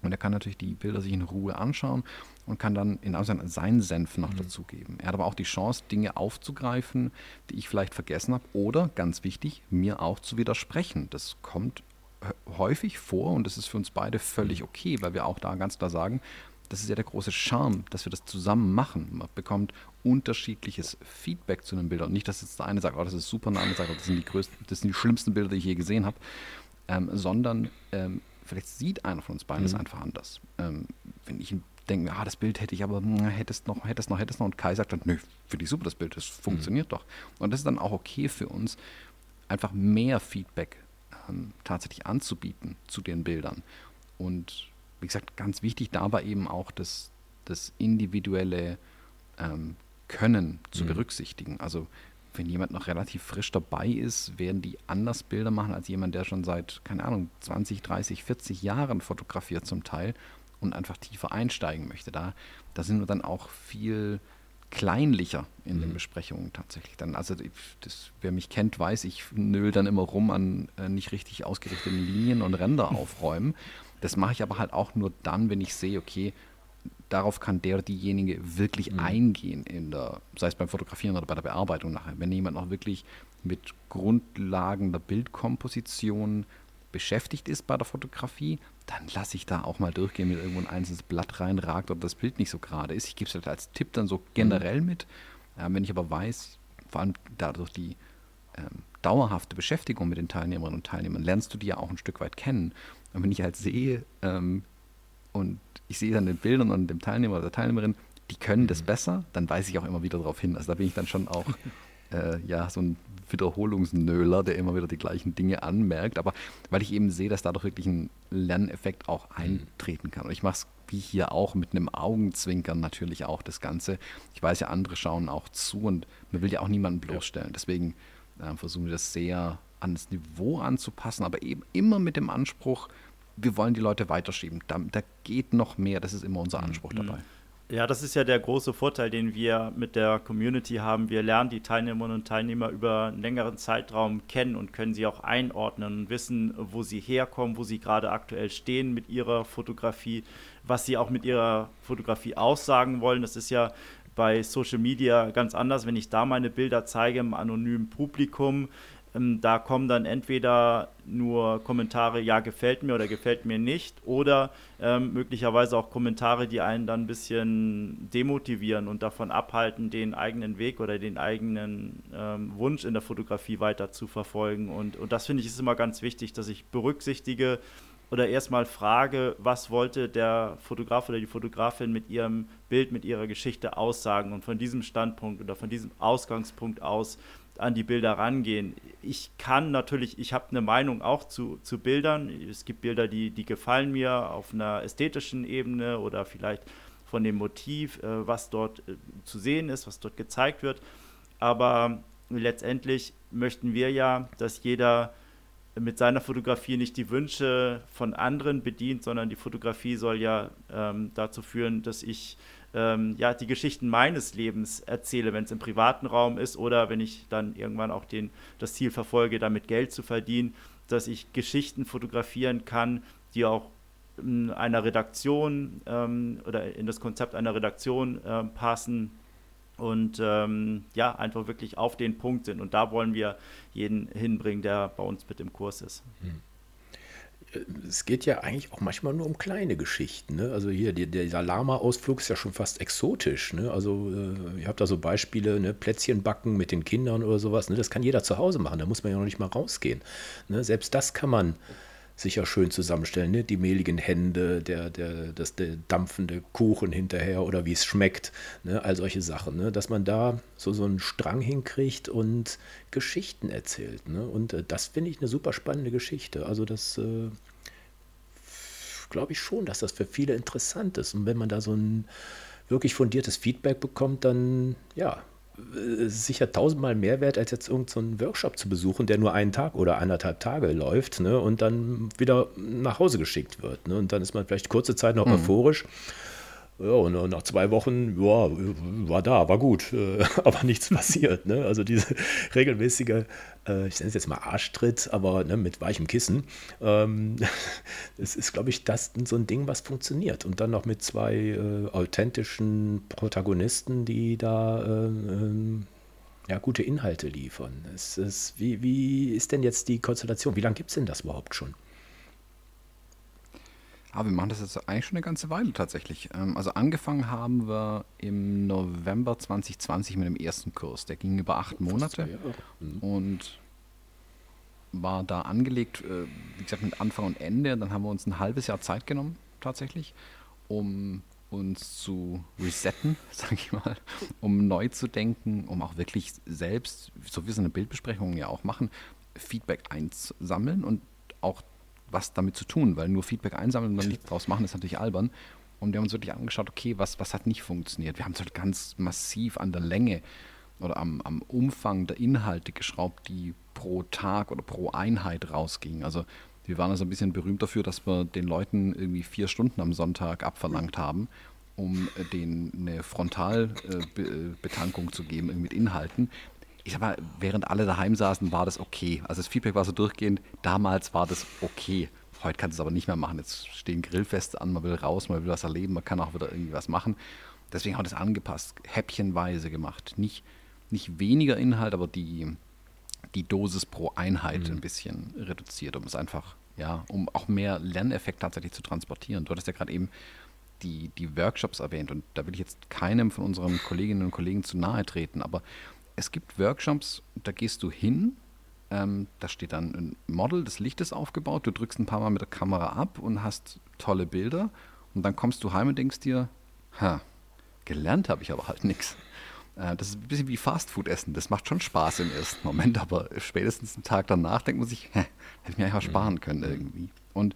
Und er kann natürlich die Bilder sich in Ruhe anschauen und kann dann in seinen Senf noch mhm. dazugeben. Er hat aber auch die Chance, Dinge aufzugreifen, die ich vielleicht vergessen habe. Oder, ganz wichtig, mir auch zu widersprechen. Das kommt häufig vor und das ist für uns beide völlig mhm. okay, weil wir auch da ganz klar sagen, das ist ja der große Charme, dass wir das zusammen machen. Man bekommt unterschiedliches Feedback zu einem Bild. Und nicht, dass jetzt der eine sagt, oh, das ist super, und der andere sagt, oh, das sind die größten, das sind die schlimmsten Bilder, die ich je gesehen habe, ähm, sondern ähm, vielleicht sieht einer von uns beiden es mhm. einfach anders. Ähm, wenn ich denke, ah, das Bild hätte ich aber, hm, hättest noch, hättest noch, hättest noch. Und Kai sagt dann, nö, finde ich super, das Bild, das funktioniert mhm. doch. Und das ist dann auch okay für uns, einfach mehr Feedback ähm, tatsächlich anzubieten zu den Bildern. Und wie gesagt, ganz wichtig dabei eben auch das, das individuelle ähm, Können zu mhm. berücksichtigen. Also wenn jemand noch relativ frisch dabei ist, werden die anders Bilder machen als jemand, der schon seit, keine Ahnung, 20, 30, 40 Jahren fotografiert zum Teil und einfach tiefer einsteigen möchte. Da, da sind wir dann auch viel kleinlicher in mhm. den Besprechungen tatsächlich dann. Also das, wer mich kennt, weiß, ich nöl dann immer rum an äh, nicht richtig ausgerichteten Linien und Ränder [LAUGHS] aufräumen. Das mache ich aber halt auch nur dann, wenn ich sehe, okay, darauf kann der oder diejenige wirklich mhm. eingehen, in der, sei es beim Fotografieren oder bei der Bearbeitung nachher. Wenn jemand noch wirklich mit Grundlagen der Bildkomposition beschäftigt ist bei der Fotografie, dann lasse ich da auch mal durchgehen, wenn irgendwo ein einzelnes Blatt reinragt oder das Bild nicht so gerade ist. Ich gebe es halt als Tipp dann so generell mit. Äh, wenn ich aber weiß, vor allem dadurch die ähm, dauerhafte Beschäftigung mit den Teilnehmerinnen und Teilnehmern, lernst du die ja auch ein Stück weit kennen. Und wenn ich halt sehe ähm, und ich sehe dann den Bildern und dem Teilnehmer oder der Teilnehmerin, die können das mhm. besser, dann weise ich auch immer wieder darauf hin. Also da bin ich dann schon auch [LAUGHS] äh, ja, so ein Wiederholungsnöler, der immer wieder die gleichen Dinge anmerkt. Aber weil ich eben sehe, dass dadurch wirklich ein Lerneffekt auch mhm. eintreten kann. Und ich mache es wie hier auch mit einem Augenzwinkern natürlich auch das Ganze. Ich weiß ja, andere schauen auch zu und man will ja auch niemanden bloßstellen. Deswegen äh, versuchen wir das sehr an das Niveau anzupassen, aber eben immer mit dem Anspruch, wir wollen die Leute weiterschieben. Da, da geht noch mehr, das ist immer unser Anspruch mhm. dabei. Ja, das ist ja der große Vorteil, den wir mit der Community haben. Wir lernen die Teilnehmerinnen und Teilnehmer über einen längeren Zeitraum kennen und können sie auch einordnen und wissen, wo sie herkommen, wo sie gerade aktuell stehen mit ihrer Fotografie, was sie auch mit ihrer Fotografie aussagen wollen. Das ist ja bei Social Media ganz anders, wenn ich da meine Bilder zeige im anonymen Publikum ähm, da kommen dann entweder nur Kommentare, ja, gefällt mir oder gefällt mir nicht, oder ähm, möglicherweise auch Kommentare, die einen dann ein bisschen demotivieren und davon abhalten, den eigenen Weg oder den eigenen ähm, Wunsch in der Fotografie weiter zu verfolgen. Und, und das finde ich ist immer ganz wichtig, dass ich berücksichtige oder erstmal frage, was wollte der Fotograf oder die Fotografin mit ihrem Bild, mit ihrer Geschichte aussagen und von diesem Standpunkt oder von diesem Ausgangspunkt aus an die Bilder rangehen. Ich kann natürlich, ich habe eine Meinung auch zu, zu Bildern. Es gibt Bilder, die, die gefallen mir auf einer ästhetischen Ebene oder vielleicht von dem Motiv, äh, was dort äh, zu sehen ist, was dort gezeigt wird. Aber letztendlich möchten wir ja, dass jeder mit seiner Fotografie nicht die Wünsche von anderen bedient, sondern die Fotografie soll ja ähm, dazu führen, dass ich ähm, ja, die Geschichten meines Lebens erzähle, wenn es im privaten Raum ist oder wenn ich dann irgendwann auch den, das Ziel verfolge, damit Geld zu verdienen, dass ich Geschichten fotografieren kann, die auch in einer Redaktion ähm, oder in das Konzept einer Redaktion äh, passen und ähm, ja, einfach wirklich auf den Punkt sind. Und da wollen wir jeden hinbringen, der bei uns mit im Kurs ist. Hm. Es geht ja eigentlich auch manchmal nur um kleine Geschichten. Ne? Also hier, der, der Lama-Ausflug ist ja schon fast exotisch. Ne? Also äh, ihr habt da so Beispiele, ne? Plätzchen backen mit den Kindern oder sowas. Ne? Das kann jeder zu Hause machen, da muss man ja noch nicht mal rausgehen. Ne? Selbst das kann man sicher schön zusammenstellen. Ne? Die mehligen Hände, der, der, das, der dampfende Kuchen hinterher oder wie es schmeckt, ne? all solche Sachen. Ne? Dass man da so, so einen Strang hinkriegt und Geschichten erzählt. Ne? Und äh, das finde ich eine super spannende Geschichte. Also das äh, glaube ich schon, dass das für viele interessant ist. Und wenn man da so ein wirklich fundiertes Feedback bekommt, dann ja, sicher tausendmal mehr wert, als jetzt irgendeinen so Workshop zu besuchen, der nur einen Tag oder anderthalb Tage läuft ne, und dann wieder nach Hause geschickt wird. Ne, und dann ist man vielleicht kurze Zeit noch mhm. euphorisch ja, und nach zwei Wochen, ja, war da, war gut, [LAUGHS] aber nichts passiert. Ne? Also diese regelmäßige, äh, ich nenne es jetzt mal Arschtritt, aber ne, mit weichem Kissen, ähm, [LAUGHS] das ist, glaube ich, das so ein Ding, was funktioniert. Und dann noch mit zwei äh, authentischen Protagonisten, die da äh, ähm, ja, gute Inhalte liefern. Es ist, wie, wie ist denn jetzt die Konstellation? Wie lange gibt es denn das überhaupt schon? Aber wir machen das jetzt eigentlich schon eine ganze Weile tatsächlich. Ähm, also angefangen haben wir im November 2020 mit dem ersten Kurs. Der ging über acht Monate mhm. und war da angelegt, äh, wie gesagt, mit Anfang und Ende. Dann haben wir uns ein halbes Jahr Zeit genommen tatsächlich, um uns zu resetten, [LAUGHS] sage ich mal, um neu zu denken, um auch wirklich selbst, so wie wir es in der Bildbesprechung ja auch machen, Feedback einzusammeln und auch was damit zu tun, weil nur Feedback einsammeln und dann nichts draus machen, ist natürlich albern. Und wir haben uns wirklich angeschaut, okay, was, was hat nicht funktioniert? Wir haben es halt ganz massiv an der Länge oder am, am Umfang der Inhalte geschraubt, die pro Tag oder pro Einheit rausgingen. Also wir waren also ein bisschen berühmt dafür, dass wir den Leuten irgendwie vier Stunden am Sonntag abverlangt haben, um denen eine Frontalbetankung zu geben mit Inhalten ich sag mal, während alle daheim saßen, war das okay. Also das Feedback war so durchgehend, damals war das okay. Heute kannst du es aber nicht mehr machen. Jetzt stehen Grillfeste an, man will raus, man will was erleben, man kann auch wieder irgendwie was machen. Deswegen haben wir das angepasst, häppchenweise gemacht. Nicht, nicht weniger Inhalt, aber die, die Dosis pro Einheit mhm. ein bisschen reduziert, um es einfach, ja, um auch mehr Lerneffekt tatsächlich zu transportieren. Du hattest ja gerade eben die, die Workshops erwähnt und da will ich jetzt keinem von unseren Kolleginnen und Kollegen zu nahe treten, aber es gibt Workshops, da gehst du hin, ähm, da steht dann ein Model des Lichtes aufgebaut, du drückst ein paar Mal mit der Kamera ab und hast tolle Bilder und dann kommst du heim und denkst dir, ha, gelernt habe ich aber halt nichts. Äh, das ist ein bisschen wie Fastfood essen. Das macht schon Spaß im ersten Moment, aber spätestens einen Tag danach denkt man sich, hä, hätte ich mir einfach sparen können irgendwie. Und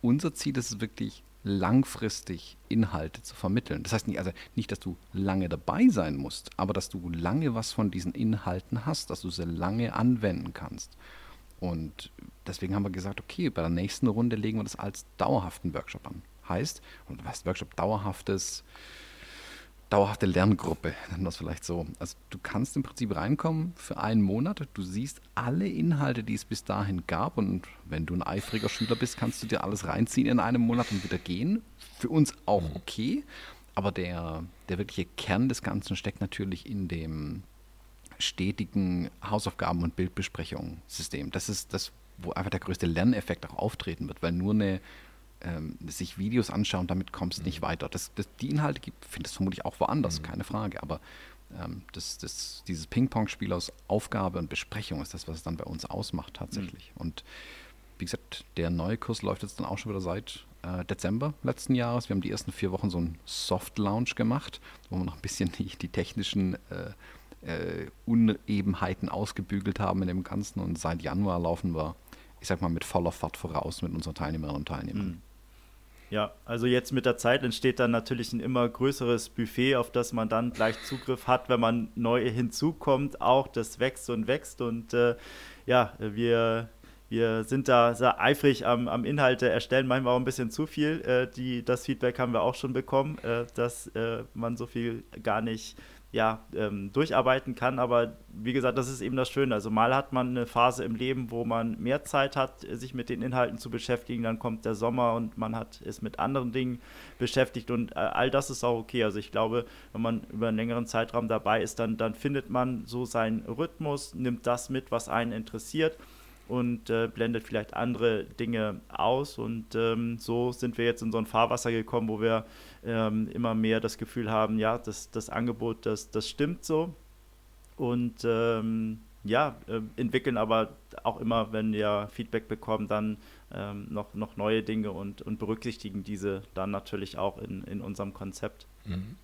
unser Ziel ist es wirklich, langfristig Inhalte zu vermitteln. Das heißt nicht, also nicht, dass du lange dabei sein musst, aber dass du lange was von diesen Inhalten hast, dass du sie lange anwenden kannst. Und deswegen haben wir gesagt, okay, bei der nächsten Runde legen wir das als dauerhaften Workshop an. Heißt, und was Workshop dauerhaftes, dauerhafte Lerngruppe, [LAUGHS] nennen wir es vielleicht so. Also du kannst im Prinzip reinkommen für einen Monat, du siehst alle Inhalte, die es bis dahin gab und wenn du ein eifriger Schüler bist, kannst du dir alles reinziehen in einem Monat und wieder gehen. Für uns auch mhm. okay, aber der, der wirkliche Kern des Ganzen steckt natürlich in dem stetigen Hausaufgaben- und Bildbesprechungssystem. Das ist das, wo einfach der größte Lerneffekt auch auftreten wird, weil nur eine ähm, sich Videos anschauen, damit kommst du nicht mhm. weiter. Das, das, die Inhalte gibt, findest du vermutlich auch woanders, mhm. keine Frage. Aber ähm, das, das, dieses Ping-Pong-Spiel aus Aufgabe und Besprechung ist das, was es dann bei uns ausmacht tatsächlich. Mhm. Und wie gesagt, der neue Kurs läuft jetzt dann auch schon wieder seit äh, Dezember letzten Jahres. Wir haben die ersten vier Wochen so einen Soft-Launch gemacht, wo wir noch ein bisschen die, die technischen äh, äh, Unebenheiten ausgebügelt haben in dem Ganzen. Und seit Januar laufen wir, ich sag mal, mit voller Fahrt voraus mit unseren Teilnehmerinnen und Teilnehmern. Ja, also jetzt mit der Zeit entsteht dann natürlich ein immer größeres Buffet, auf das man dann gleich Zugriff hat, wenn man neu hinzukommt. Auch das wächst und wächst und äh, ja, wir, wir sind da sehr eifrig am, am Inhalte erstellen, manchmal auch ein bisschen zu viel. Äh, die, das Feedback haben wir auch schon bekommen, äh, dass äh, man so viel gar nicht ja, ähm, durcharbeiten kann. Aber wie gesagt, das ist eben das Schöne. Also mal hat man eine Phase im Leben, wo man mehr Zeit hat, sich mit den Inhalten zu beschäftigen. Dann kommt der Sommer und man hat es mit anderen Dingen beschäftigt und äh, all das ist auch okay. Also ich glaube, wenn man über einen längeren Zeitraum dabei ist, dann, dann findet man so seinen Rhythmus, nimmt das mit, was einen interessiert und äh, blendet vielleicht andere Dinge aus. Und ähm, so sind wir jetzt in so ein Fahrwasser gekommen, wo wir ähm, immer mehr das Gefühl haben, ja, das, das Angebot, das, das stimmt so. Und ähm, ja, äh, entwickeln aber auch immer, wenn wir Feedback bekommen, dann ähm, noch, noch neue Dinge und, und berücksichtigen diese dann natürlich auch in, in unserem Konzept. Mhm.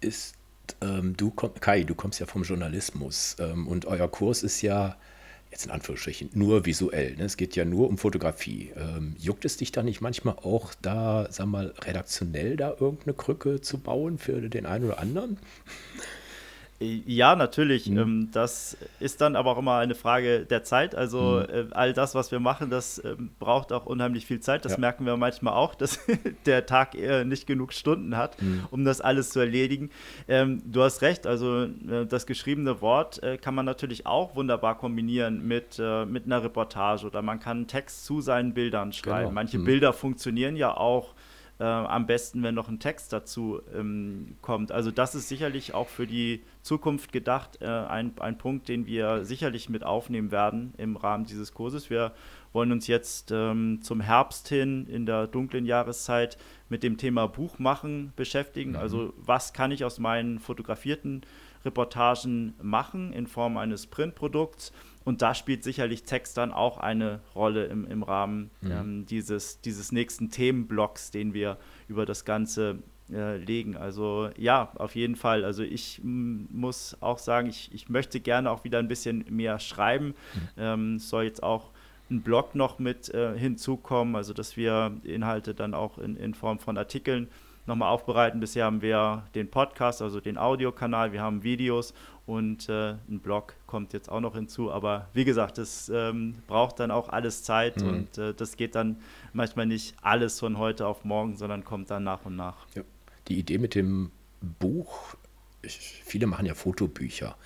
Ist ähm, du, Kai, du kommst ja vom Journalismus ähm, und euer Kurs ist ja jetzt in Anführungsstrichen nur visuell. Ne? Es geht ja nur um Fotografie. Ähm, juckt es dich da nicht manchmal auch da, sag mal, redaktionell da irgendeine Krücke zu bauen für den einen oder anderen? Ja, natürlich. Mhm. Ähm, das ist dann aber auch immer eine Frage der Zeit. Also mhm. äh, all das, was wir machen, das äh, braucht auch unheimlich viel Zeit. Das ja. merken wir manchmal auch, dass [LAUGHS] der Tag äh, nicht genug Stunden hat, mhm. um das alles zu erledigen. Ähm, du hast recht, also äh, das geschriebene Wort äh, kann man natürlich auch wunderbar kombinieren mit, mit einer Reportage oder man kann einen Text zu seinen Bildern schreiben. Genau. Manche mhm. Bilder funktionieren ja auch äh, am besten, wenn noch ein Text dazu ähm, kommt. Also das ist sicherlich auch für die Zukunft gedacht, äh, ein, ein Punkt, den wir sicherlich mit aufnehmen werden im Rahmen dieses Kurses. Wir wollen uns jetzt ähm, zum Herbst hin in der dunklen Jahreszeit mit dem Thema Buchmachen beschäftigen. Mhm. Also was kann ich aus meinen fotografierten Reportagen machen in Form eines Printprodukts? Und da spielt sicherlich Text dann auch eine Rolle im, im Rahmen mhm. ähm, dieses, dieses nächsten Themenblocks, den wir über das Ganze äh, legen. Also ja, auf jeden Fall. Also ich muss auch sagen, ich, ich möchte gerne auch wieder ein bisschen mehr schreiben. Mhm. Ähm, soll jetzt auch ein Blog noch mit äh, hinzukommen, also dass wir Inhalte dann auch in, in Form von Artikeln nochmal aufbereiten. Bisher haben wir den Podcast, also den Audiokanal, wir haben Videos und äh, ein Blog kommt jetzt auch noch hinzu. Aber wie gesagt, das ähm, braucht dann auch alles Zeit mhm. und äh, das geht dann manchmal nicht alles von heute auf morgen, sondern kommt dann nach und nach. Ja. Die Idee mit dem Buch, ich, viele machen ja Fotobücher.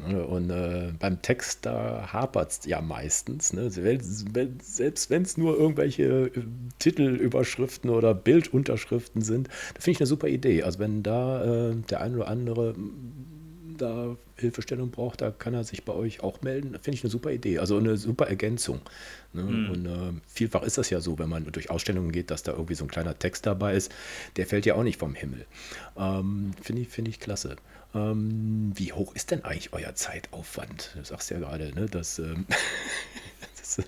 Ne, und äh, beim Text, da hapert es ja meistens. Ne? Selbst wenn es nur irgendwelche äh, Titelüberschriften oder Bildunterschriften sind, da finde ich eine super Idee. Also wenn da äh, der ein oder andere da Hilfestellung braucht, da kann er sich bei euch auch melden. Finde ich eine super Idee. Also eine super Ergänzung. Ne? Mhm. Und äh, vielfach ist das ja so, wenn man durch Ausstellungen geht, dass da irgendwie so ein kleiner Text dabei ist. Der fällt ja auch nicht vom Himmel. Ähm, Finde ich, find ich klasse. Ähm, wie hoch ist denn eigentlich euer Zeitaufwand? Du sagst ja gerade, ne, dass. Ähm, [LAUGHS] das,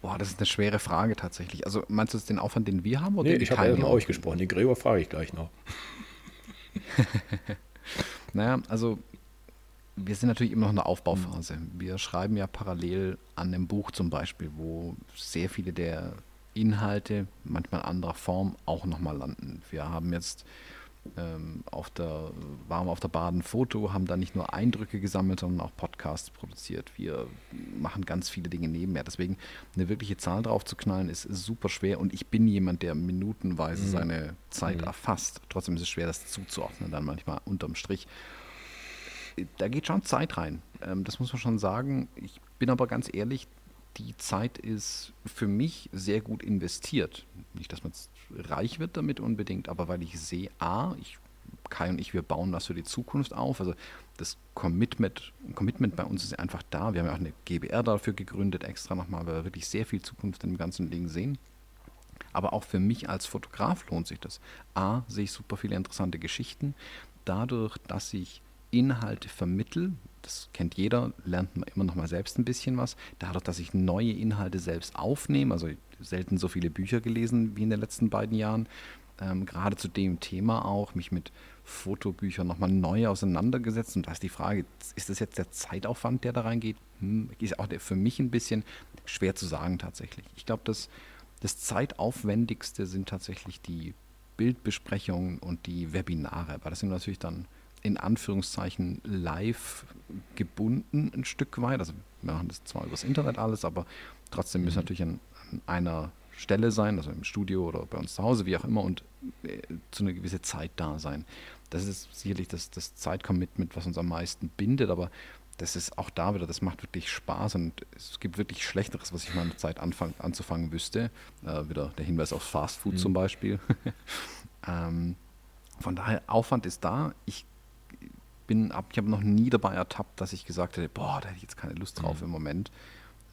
Boah, das ist eine schwere Frage tatsächlich. Also meinst du jetzt den Aufwand, den wir haben? Oder nee, ich habe ja mit euch gesprochen. Den Gregor frage ich gleich noch. [LAUGHS] naja, also wir sind natürlich immer noch in der Aufbauphase. Wir schreiben ja parallel an dem Buch zum Beispiel, wo sehr viele der Inhalte, manchmal anderer Form, auch nochmal landen. Wir haben jetzt auf der, waren auf der Baden Foto, haben da nicht nur Eindrücke gesammelt, sondern auch Podcasts produziert. Wir machen ganz viele Dinge nebenher. Deswegen eine wirkliche Zahl drauf zu knallen, ist, super schwer. Und ich bin jemand, der minutenweise mhm. seine Zeit mhm. erfasst. Trotzdem ist es schwer, das zuzuordnen, dann manchmal unterm Strich. Da geht schon Zeit rein. Ähm, das muss man schon sagen. Ich bin aber ganz ehrlich, die Zeit ist für mich sehr gut investiert. Nicht, dass man reich wird damit unbedingt, aber weil ich sehe, A, ich, Kai und ich, wir bauen das für die Zukunft auf. Also das Commitment, Commitment bei uns ist einfach da. Wir haben ja auch eine GBR dafür gegründet, extra nochmal, weil wir wirklich sehr viel Zukunft dem ganzen Ding sehen. Aber auch für mich als Fotograf lohnt sich das. A, sehe ich super viele interessante Geschichten. Dadurch, dass ich Inhalte vermittle, das kennt jeder, lernt man immer noch mal selbst ein bisschen was. Dadurch, dass ich neue Inhalte selbst aufnehme, also selten so viele Bücher gelesen wie in den letzten beiden Jahren, ähm, gerade zu dem Thema auch, mich mit Fotobüchern nochmal neu auseinandergesetzt. Und da ist die Frage, ist das jetzt der Zeitaufwand, der da reingeht? Hm, ist auch für mich ein bisschen schwer zu sagen tatsächlich. Ich glaube, das, das zeitaufwendigste sind tatsächlich die Bildbesprechungen und die Webinare, weil das sind natürlich dann in Anführungszeichen live gebunden ein Stück weit. Also wir machen das zwar übers Internet alles, aber trotzdem müssen mhm. natürlich an, an, einer Stelle sein, also im Studio oder bei uns zu Hause, wie auch immer, und äh, zu einer gewissen Zeit da sein. Das ist sicherlich das, das Zeitcommitment, was uns am meisten bindet, aber das ist auch da wieder, das macht wirklich Spaß und es gibt wirklich Schlechteres, was ich mal mit Zeit anfang, anzufangen wüsste. Äh, wieder der Hinweis auf Fast Food mhm. zum Beispiel. [LAUGHS] ähm, von daher, Aufwand ist da. Ich bin, hab, ich habe noch nie dabei ertappt, dass ich gesagt hätte, boah, da hätte ich jetzt keine Lust drauf mhm. im Moment.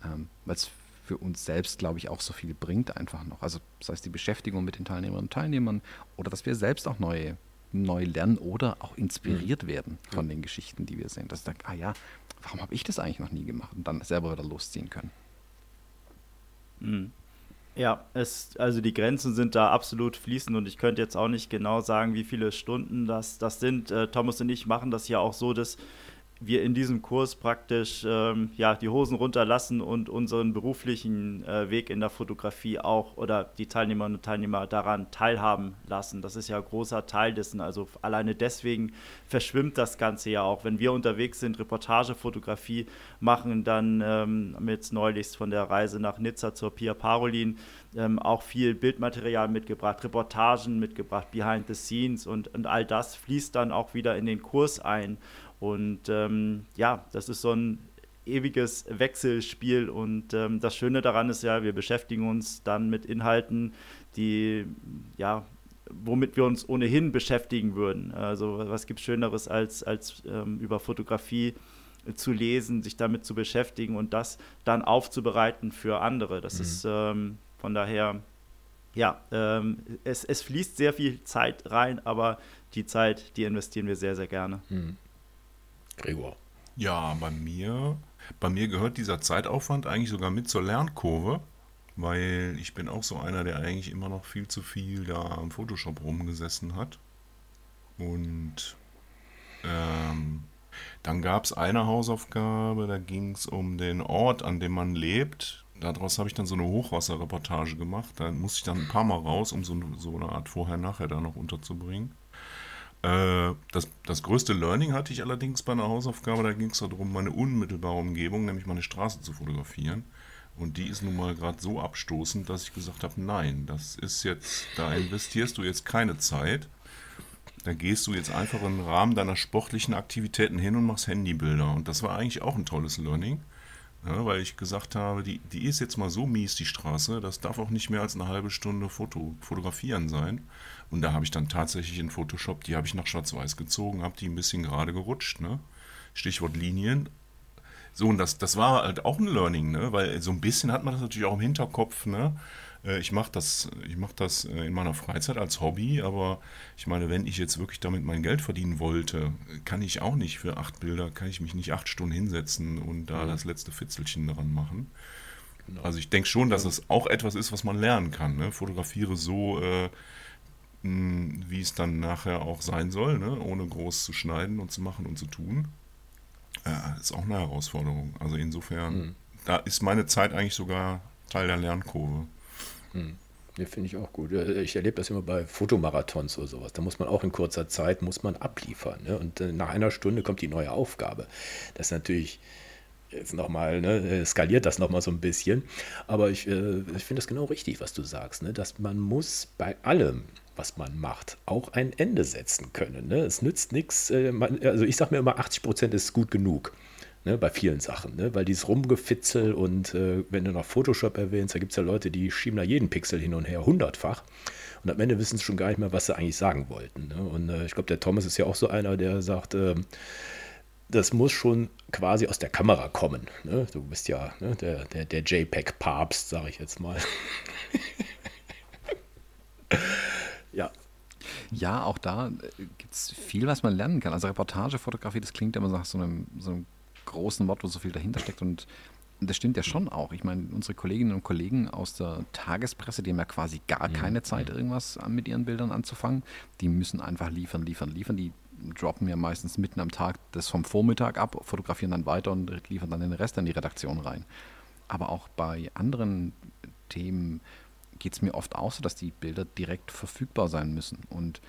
Ähm, Weil es für uns selbst, glaube ich, auch so viel bringt einfach noch. Also sei es die Beschäftigung mit den Teilnehmerinnen und Teilnehmern oder dass wir selbst auch neue, neu lernen oder auch inspiriert mhm. werden von den Geschichten, die wir sehen. Dass ich denke, ah ja, warum habe ich das eigentlich noch nie gemacht und dann selber wieder losziehen können. Mhm. Ja, es, also die Grenzen sind da absolut fließend und ich könnte jetzt auch nicht genau sagen, wie viele Stunden das, das sind. Äh, Thomas und ich machen das ja auch so, dass wir in diesem Kurs praktisch ähm, ja, die Hosen runterlassen und unseren beruflichen äh, Weg in der Fotografie auch oder die Teilnehmerinnen und Teilnehmer daran teilhaben lassen. Das ist ja ein großer Teil dessen. Also alleine deswegen verschwimmt das Ganze ja auch. Wenn wir unterwegs sind, Reportagefotografie machen, dann ähm, mit neulichst von der Reise nach Nizza zur Pia Parolin ähm, auch viel Bildmaterial mitgebracht, Reportagen mitgebracht, Behind the Scenes und, und all das fließt dann auch wieder in den Kurs ein. Und ähm, ja, das ist so ein ewiges Wechselspiel. Und ähm, das Schöne daran ist ja, wir beschäftigen uns dann mit Inhalten, die ja womit wir uns ohnehin beschäftigen würden. Also was gibt es Schöneres als, als ähm, über Fotografie zu lesen, sich damit zu beschäftigen und das dann aufzubereiten für andere. Das mhm. ist ähm, von daher, ja, ähm, es, es fließt sehr viel Zeit rein, aber die Zeit, die investieren wir sehr, sehr gerne. Mhm. Gregor. Ja, bei mir, bei mir gehört dieser Zeitaufwand eigentlich sogar mit zur Lernkurve, weil ich bin auch so einer, der eigentlich immer noch viel zu viel da am Photoshop rumgesessen hat. Und ähm, dann gab es eine Hausaufgabe, da ging es um den Ort, an dem man lebt. Daraus habe ich dann so eine Hochwasserreportage gemacht. Da musste ich dann ein paar Mal raus, um so, so eine Art Vorher-Nachher da noch unterzubringen. Äh, das, das größte Learning hatte ich allerdings bei einer Hausaufgabe, da ging es darum, meine unmittelbare Umgebung, nämlich meine Straße zu fotografieren. Und die ist nun mal gerade so abstoßend, dass ich gesagt habe, nein, das ist jetzt, da investierst du jetzt keine Zeit. Da gehst du jetzt einfach im Rahmen deiner sportlichen Aktivitäten hin und machst Handybilder. Und das war eigentlich auch ein tolles Learning. Ja, weil ich gesagt habe, die, die ist jetzt mal so mies, die Straße, das darf auch nicht mehr als eine halbe Stunde Foto, fotografieren sein. Und da habe ich dann tatsächlich in Photoshop, die habe ich nach Schwarz-Weiß gezogen, habe die ein bisschen gerade gerutscht, ne? Stichwort Linien. So, und das, das war halt auch ein Learning, ne? Weil so ein bisschen hat man das natürlich auch im Hinterkopf, ne? Äh, ich mache das, ich mach das äh, in meiner Freizeit als Hobby, aber ich meine, wenn ich jetzt wirklich damit mein Geld verdienen wollte, kann ich auch nicht für acht Bilder, kann ich mich nicht acht Stunden hinsetzen und da mhm. das letzte Fitzelchen dran machen. Genau. Also ich denke schon, dass es auch etwas ist, was man lernen kann. Ne? Fotografiere so, äh, wie es dann nachher auch sein soll, ne? ohne groß zu schneiden und zu machen und zu tun. Äh, ist auch eine Herausforderung. Also insofern, mhm. da ist meine Zeit eigentlich sogar Teil der Lernkurve. Mhm. Ja, finde ich auch gut. Ich erlebe das immer bei Fotomarathons oder sowas. Da muss man auch in kurzer Zeit muss man abliefern. Ne? Und äh, nach einer Stunde kommt die neue Aufgabe. Das ist natürlich jetzt nochmal, ne, skaliert das nochmal so ein bisschen. Aber ich, äh, ich finde das genau richtig, was du sagst, ne? dass man muss bei allem, was man macht, auch ein Ende setzen können. Ne? Es nützt nichts, äh, also ich sage mir immer, 80 Prozent ist gut genug. Ne, bei vielen Sachen, ne? weil dieses Rumgefitzel und äh, wenn du noch Photoshop erwähnst, da gibt es ja Leute, die schieben da jeden Pixel hin und her, hundertfach. Und am Ende wissen sie schon gar nicht mehr, was sie eigentlich sagen wollten. Ne? Und äh, ich glaube, der Thomas ist ja auch so einer, der sagt, äh, das muss schon quasi aus der Kamera kommen. Ne? Du bist ja ne, der, der, der JPEG-Papst, sage ich jetzt mal. [LAUGHS] ja. Ja, auch da äh, gibt es viel, was man lernen kann. Also Reportagefotografie, das klingt immer nach so einem, so einem großen Wort, wo so viel dahinter steckt. Und das stimmt ja schon auch. Ich meine, unsere Kolleginnen und Kollegen aus der Tagespresse, die haben ja quasi gar mhm. keine Zeit, irgendwas mit ihren Bildern anzufangen. Die müssen einfach liefern, liefern, liefern. Die droppen ja meistens mitten am Tag das vom Vormittag ab, fotografieren dann weiter und liefern dann den Rest in die Redaktion rein. Aber auch bei anderen Themen geht es mir oft auch so, dass die Bilder direkt verfügbar sein müssen. Und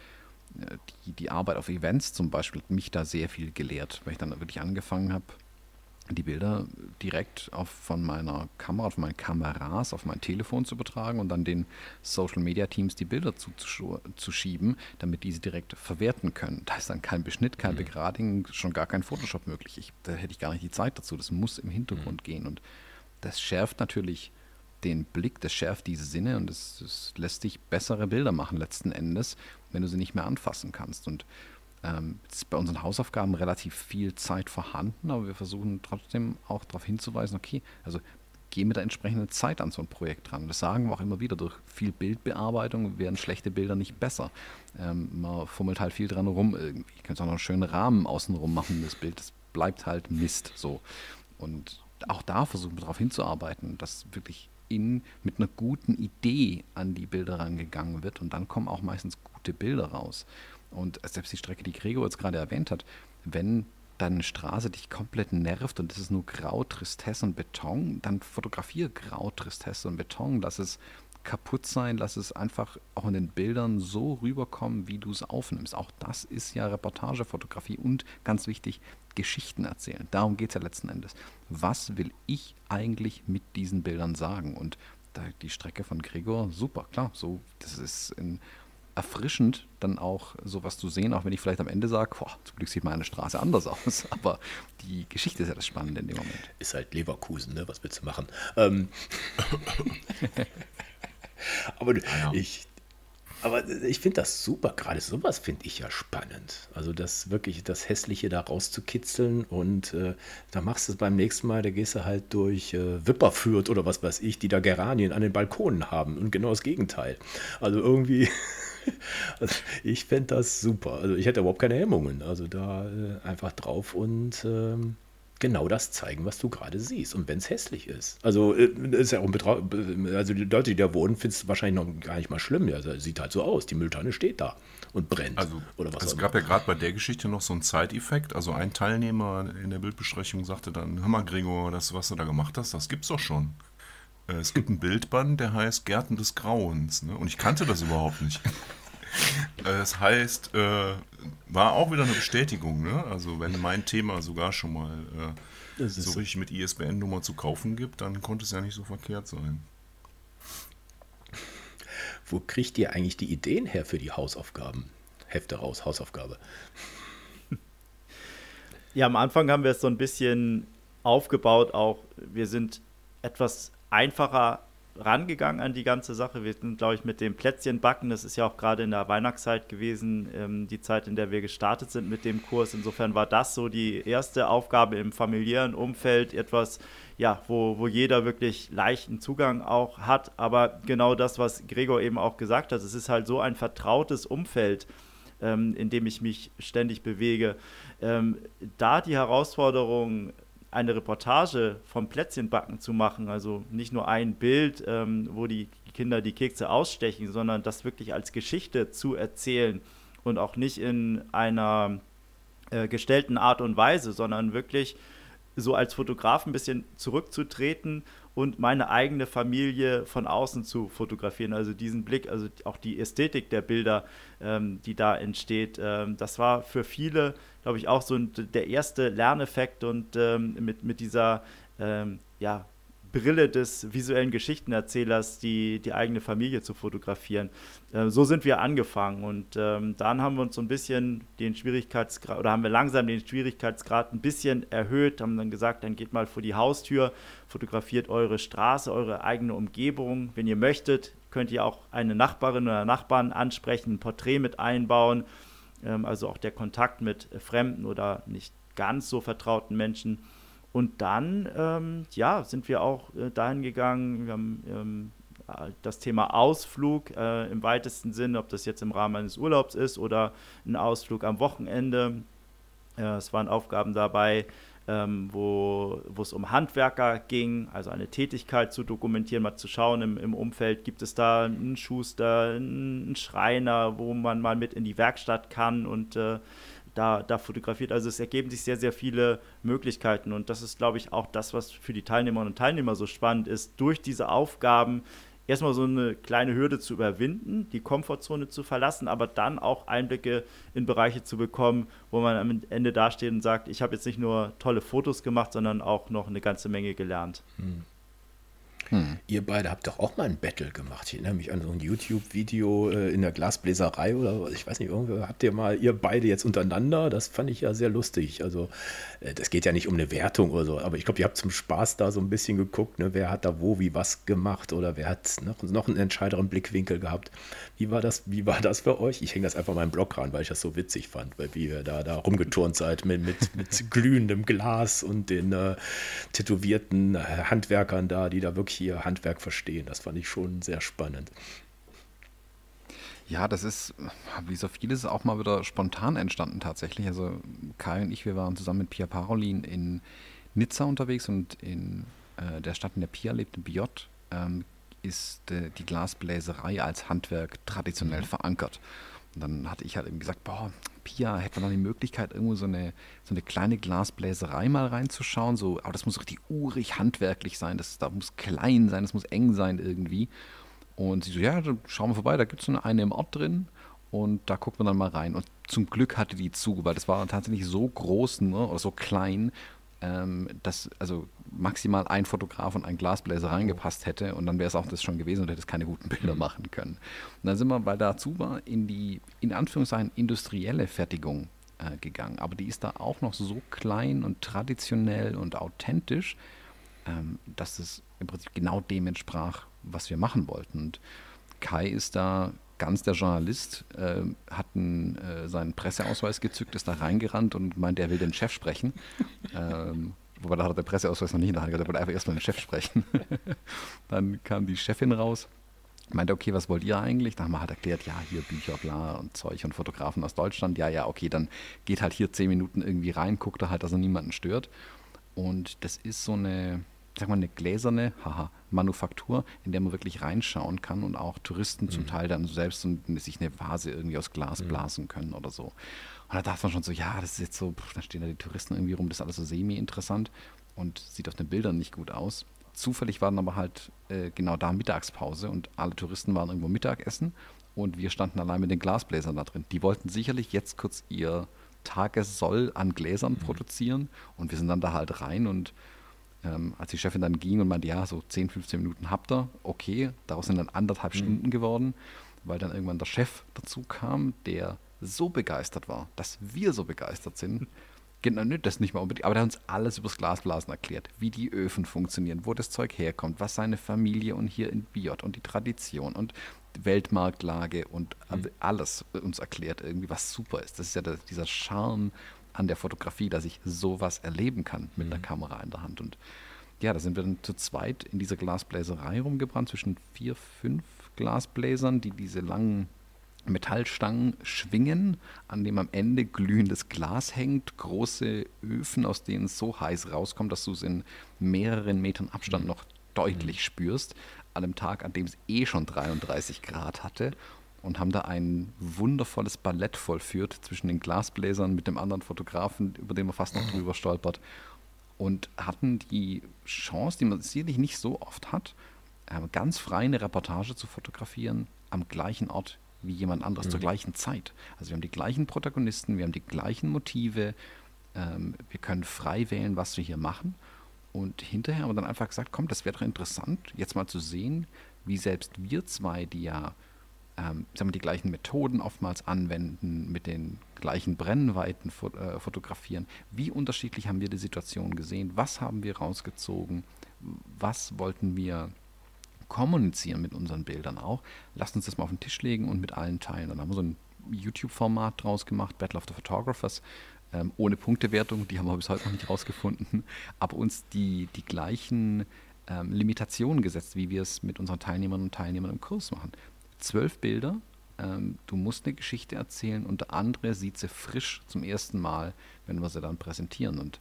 äh, die, die Arbeit auf Events zum Beispiel hat mich da sehr viel gelehrt, weil ich dann wirklich angefangen habe, die Bilder direkt auf, von meiner Kamera, von meinen Kameras auf mein Telefon zu übertragen und dann den Social Media Teams die Bilder zuzuschieben, damit diese direkt verwerten können. Da ist dann kein Beschnitt, kein mhm. Begradigen, schon gar kein Photoshop möglich. Ich, da hätte ich gar nicht die Zeit dazu. Das muss im Hintergrund mhm. gehen. Und das schärft natürlich den Blick, das schärft diese Sinne und es lässt dich bessere Bilder machen letzten Endes, wenn du sie nicht mehr anfassen kannst. Und Ähm, ist bei unseren Hausaufgaben relativ viel Zeit vorhanden, aber wir versuchen trotzdem auch darauf hinzuweisen, okay, also geh mit der entsprechenden Zeit an so ein Projekt dran. Das sagen wir auch immer wieder, durch viel Bildbearbeitung werden schlechte Bilder nicht besser. Ähm, man fummelt halt viel dran rum irgendwie. Ich könnte auch noch einen schönen Rahmen außenrum machen, das Bild, das bleibt halt Mist so. Und auch da versuchen wir darauf hinzuarbeiten, dass wirklich in, mit einer guten Idee an die Bilder rangegangen wird und dann kommen auch meistens gute Bilder raus. Und selbst die Strecke, die Gregor jetzt gerade erwähnt hat, wenn deine Straße dich komplett nervt und es ist nur Grau, Tristesse und Beton, dann fotografiere Grau, Tristesse und Beton. Lass es kaputt sein, lass es einfach auch in den Bildern so rüberkommen, wie du es aufnimmst. Auch das ist ja Reportagefotografie und ganz wichtig, Geschichten erzählen. Darum geht es ja letzten Endes. Was will ich eigentlich mit diesen Bildern sagen? Und die Strecke von Gregor, super, klar, so, das ist in erfrischend, dann auch sowas zu sehen, auch wenn ich vielleicht am Ende sage, boah, zum Glück sieht meine Straße anders aus. [LAUGHS] Aber die Geschichte ist ja das Spannende in dem Moment. Ist halt Leverkusen, ne? Was willst du machen? Ähm. [LAUGHS] aber ah, ja. ich, aber ich finde das super, gerade sowas finde ich ja spannend. Also das wirklich das Hässliche da rauszukitzeln und äh, da machst du es beim nächsten Mal, da gehst du halt durch äh, Wipperfürth oder was weiß ich, die da Geranien an den Balkonen haben und genau das Gegenteil. Also irgendwie [LAUGHS] [LAUGHS] Also ich fände das super. Also ich hätte überhaupt keine Hemmungen. Also da äh, einfach drauf und ähm, genau das zeigen, was du gerade siehst. Und wenn es hässlich ist. Also äh, ist ja auch ein also die Leute, die da wohnen, finden es wahrscheinlich noch gar nicht mal schlimm. Also sieht halt so aus. Die Mülltonne steht da und brennt. Also oder was es gab ja gerade bei der Geschichte noch so einen Zeiteffekt. Also ein Teilnehmer in der Bildbesprechung sagte dann, hör mal Gregor, das, was du da gemacht hast, das gibt's doch schon. Äh, es gibt einen Bildband, der heißt Gärten des Grauens. Ne? Und ich kannte das überhaupt nicht. Äh, das heißt, äh, war auch wieder eine Bestätigung. Ne? Also wenn mein Thema sogar schon mal äh, so richtig mit ISBN-Nummer zu kaufen gibt, dann konnte es ja nicht so verkehrt sein. Wo kriegt ihr eigentlich die Ideen her für die Hausaufgaben? Hefte raus, Hausaufgabe. Ja, am Anfang haben wir es so ein bisschen aufgebaut, auch wir sind etwas einfacher rangegangen an die ganze Sache. Wir sind, glaube ich, mit dem Plätzchenbacken, das ist ja auch gerade in der Weihnachtszeit gewesen, ähm, die Zeit, in der wir gestartet sind mit dem Kurs. Insofern war das so die erste Aufgabe im familiären Umfeld, etwas, ja, wo, wo jeder wirklich leichten Zugang auch hat. Aber genau das, was Gregor eben auch gesagt hat, es ist halt so ein vertrautes Umfeld, ähm, in dem ich mich ständig bewege. Ähm, da die Herausforderung eine Reportage vom Plätzchenbacken zu machen, also nicht nur ein Bild, ähm, wo die Kinder die Kekse ausstechen, sondern das wirklich als Geschichte zu erzählen und auch nicht in einer äh, gestellten Art und Weise, sondern wirklich so als Fotograf ein bisschen zurückzutreten und meine eigene Familie von außen zu fotografieren. Also diesen Blick, also auch die Ästhetik der Bilder, ähm, die da entsteht, ähm, das war für viele, glaube ich, auch so der erste Lerneffekt und ähm, mit, mit dieser ähm, ja, Brille des visuellen Geschichtenerzählers die, die eigene Familie zu fotografieren. Äh, so sind wir angefangen und ähm, dann haben wir uns so ein bisschen den Schwierigkeitsgrad oder haben wir langsam den Schwierigkeitsgrad ein bisschen erhöht, haben dann gesagt, dann geht mal vor die Haustür, fotografiert eure Straße, eure eigene Umgebung. Wenn ihr möchtet, könnt ihr auch eine Nachbarin oder Nachbarn ansprechen, ein Porträt mit einbauen, ähm, also auch der Kontakt mit fremden oder nicht ganz so vertrauten Menschen und dann, ähm, ja, sind wir auch äh, dahin gegangen, wir haben ähm, das Thema Ausflug äh, im weitesten Sinne, ob das jetzt im Rahmen eines Urlaubs ist oder ein Ausflug am Wochenende. Äh, es waren Aufgaben dabei, ähm, wo, es um Handwerker ging, also eine Tätigkeit zu dokumentieren, mal zu schauen im, im Umfeld, gibt es da einen Schuster, einen Schreiner, wo man mal mit in die Werkstatt kann und äh, da, da fotografiert. Also es ergeben sich sehr, sehr viele Möglichkeiten und das ist, glaube ich, auch das, was für die Teilnehmerinnen und Teilnehmer so spannend ist, durch diese Aufgaben erstmal so eine kleine Hürde zu überwinden, die Komfortzone zu verlassen, aber dann auch Einblicke in Bereiche zu bekommen, wo man am Ende dasteht und sagt, ich habe jetzt nicht nur tolle Fotos gemacht, sondern auch noch eine ganze Menge gelernt. Hm. Hm. Ihr beide habt doch auch mal ein Battle gemacht. Ich erinnere mich an so ein YouTube-Video äh, in der Glasbläserei oder. Ich weiß nicht, irgendwie habt ihr mal, ihr beide jetzt untereinander. Das fand ich ja sehr lustig. Also, äh, das geht ja nicht um eine Wertung oder so, aber ich glaube, ihr habt zum Spaß da so ein bisschen geguckt, ne, wer hat da wo, wie was gemacht oder wer hat noch, noch einen entscheideren Blickwinkel gehabt. Wie war das, wie war das für euch? Ich hänge das einfach mal im Blog ran, weil ich das so witzig fand, weil wie ihr da, da rumgeturnt seid mit, mit, mit glühendem Glas und den äh, tätowierten Handwerkern da, die da wirklich hier Handwerk verstehen. Das fand ich schon sehr spannend. Ja, das ist, wie so vieles, auch mal wieder spontan entstanden tatsächlich. Also Kai und ich, wir waren zusammen mit Pia Parolin in Nizza unterwegs und in äh, der Stadt, in der Pia lebt, in Biot, ähm, ist äh, die Glasbläserei als Handwerk traditionell mhm. verankert. Und dann hatte ich halt eben gesagt, boah, Pia, hätte man noch die Möglichkeit, irgendwo so eine, so eine kleine Glasbläserei mal reinzuschauen. So, aber das muss richtig urig handwerklich sein, das, das muss klein sein, das muss eng sein irgendwie. Und sie so, ja, dann schauen wir vorbei, da gibt es so eine im Ort drin und da gucken wir dann mal rein. Und zum Glück hatte die zu, weil das war tatsächlich so groß ne, oder so klein, ähm, dass also maximal ein Fotograf und ein Glasbläser reingepasst hätte und dann wäre es auch das schon gewesen und hätte es keine guten Bilder mhm. machen können. Und dann sind wir, weil dazu war, in die, in Anführungszeichen, industrielle Fertigung äh, gegangen. Aber die ist da auch noch so klein und traditionell und authentisch, ähm, dass es im Prinzip genau dem entsprach, was wir machen wollten. Und Kai ist da ganz der Journalist, äh, hat einen, äh, seinen Presseausweis gezückt, ist da reingerannt und meint, er will den Chef sprechen. [LAUGHS] ähm, wobei da hat er den Presseausweis noch nicht in der Hand gehabt, er wollte einfach erstmal den Chef sprechen. [LAUGHS] dann kam die Chefin raus, meinte, okay, was wollt ihr eigentlich? Dann haben wir halt erklärt, ja, hier Bücher, bla und Zeug und Fotografen aus Deutschland. Ja, ja, okay, dann geht halt hier zehn Minuten irgendwie rein, guckt er halt, dass er niemanden stört. Und das ist so eine, sag mal, eine gläserne haha, Manufaktur, in der man wirklich reinschauen kann und auch Touristen mhm. zum Teil dann selbst so, sich eine Vase irgendwie aus Glas mhm. blasen können oder so. Und da dachte man schon so, ja, das ist jetzt so, da stehen da die Touristen irgendwie rum, das ist alles so semi-interessant und sieht auf den Bildern nicht gut aus. Zufällig war dann aber halt äh, genau da Mittagspause und alle Touristen waren irgendwo Mittagessen und wir standen allein mit den Glasbläsern da drin. Die wollten sicherlich jetzt kurz ihr Tagessoll an Gläsern mhm. produzieren und wir sind dann da halt rein und ähm, als die Chefin dann ging und meinte, ja, so 10, 15 Minuten habt ihr, okay, daraus sind dann anderthalb mhm. Stunden geworden, weil dann irgendwann der Chef dazu kam, der so begeistert war, dass wir so begeistert sind. [LAUGHS] Genau, das nicht mal unbedingt, aber der hat uns alles übers Glasblasen erklärt, wie die Öfen funktionieren, wo das Zeug herkommt, was seine Familie und hier in Biot und die Tradition und Weltmarktlage und mhm. alles uns erklärt, irgendwie, was super ist. Das ist ja der, dieser Charme an der Fotografie, dass ich sowas erleben kann mit mhm. einer Kamera in der Hand. Und ja, da sind wir dann zu zweit in dieser Glasbläserei rumgebrannt, zwischen vier, fünf Glasbläsern, die diese langen Metallstangen schwingen, an dem am Ende glühendes Glas hängt, große Öfen, aus denen es so heiß rauskommt, dass du es in mehreren Metern Abstand mhm. noch deutlich mhm. spürst, an einem Tag, an dem es eh schon 33 Grad hatte und haben da ein wundervolles Ballett vollführt zwischen den Glasbläsern mit dem anderen Fotografen, über den man fast noch drüber stolpert. Und hatten die Chance, die man sicherlich nicht so oft hat, äh, ganz frei eine Reportage zu fotografieren am gleichen Ort wie jemand anderes mhm. zur gleichen Zeit. Also wir haben die gleichen Protagonisten, wir haben die gleichen Motive, ähm, wir können frei wählen, was wir hier machen. Und hinterher haben wir dann einfach gesagt, komm, das wäre doch interessant, jetzt mal zu sehen, wie selbst wir zwei, die ja ähm, die gleichen Methoden oftmals anwenden, mit den gleichen Brennweiten fo äh, fotografieren. Wie unterschiedlich haben wir die Situation gesehen? Was haben wir rausgezogen? Was wollten wir kommunizieren mit unseren Bildern auch? Lasst uns das mal auf den Tisch legen und mit allen teilen. Dann haben wir so ein YouTube-Format draus gemacht, Battle of the Photographers, ähm, ohne Punktewertung, die haben wir bis heute noch nicht rausgefunden, [LAUGHS] aber uns die, die gleichen ähm, Limitationen gesetzt, wie wir es mit unseren Teilnehmern und Teilnehmern im Kurs machen zwölf Bilder. Ähm, du musst eine Geschichte erzählen und der andere sieht sie frisch zum ersten Mal, wenn wir sie dann präsentieren. Und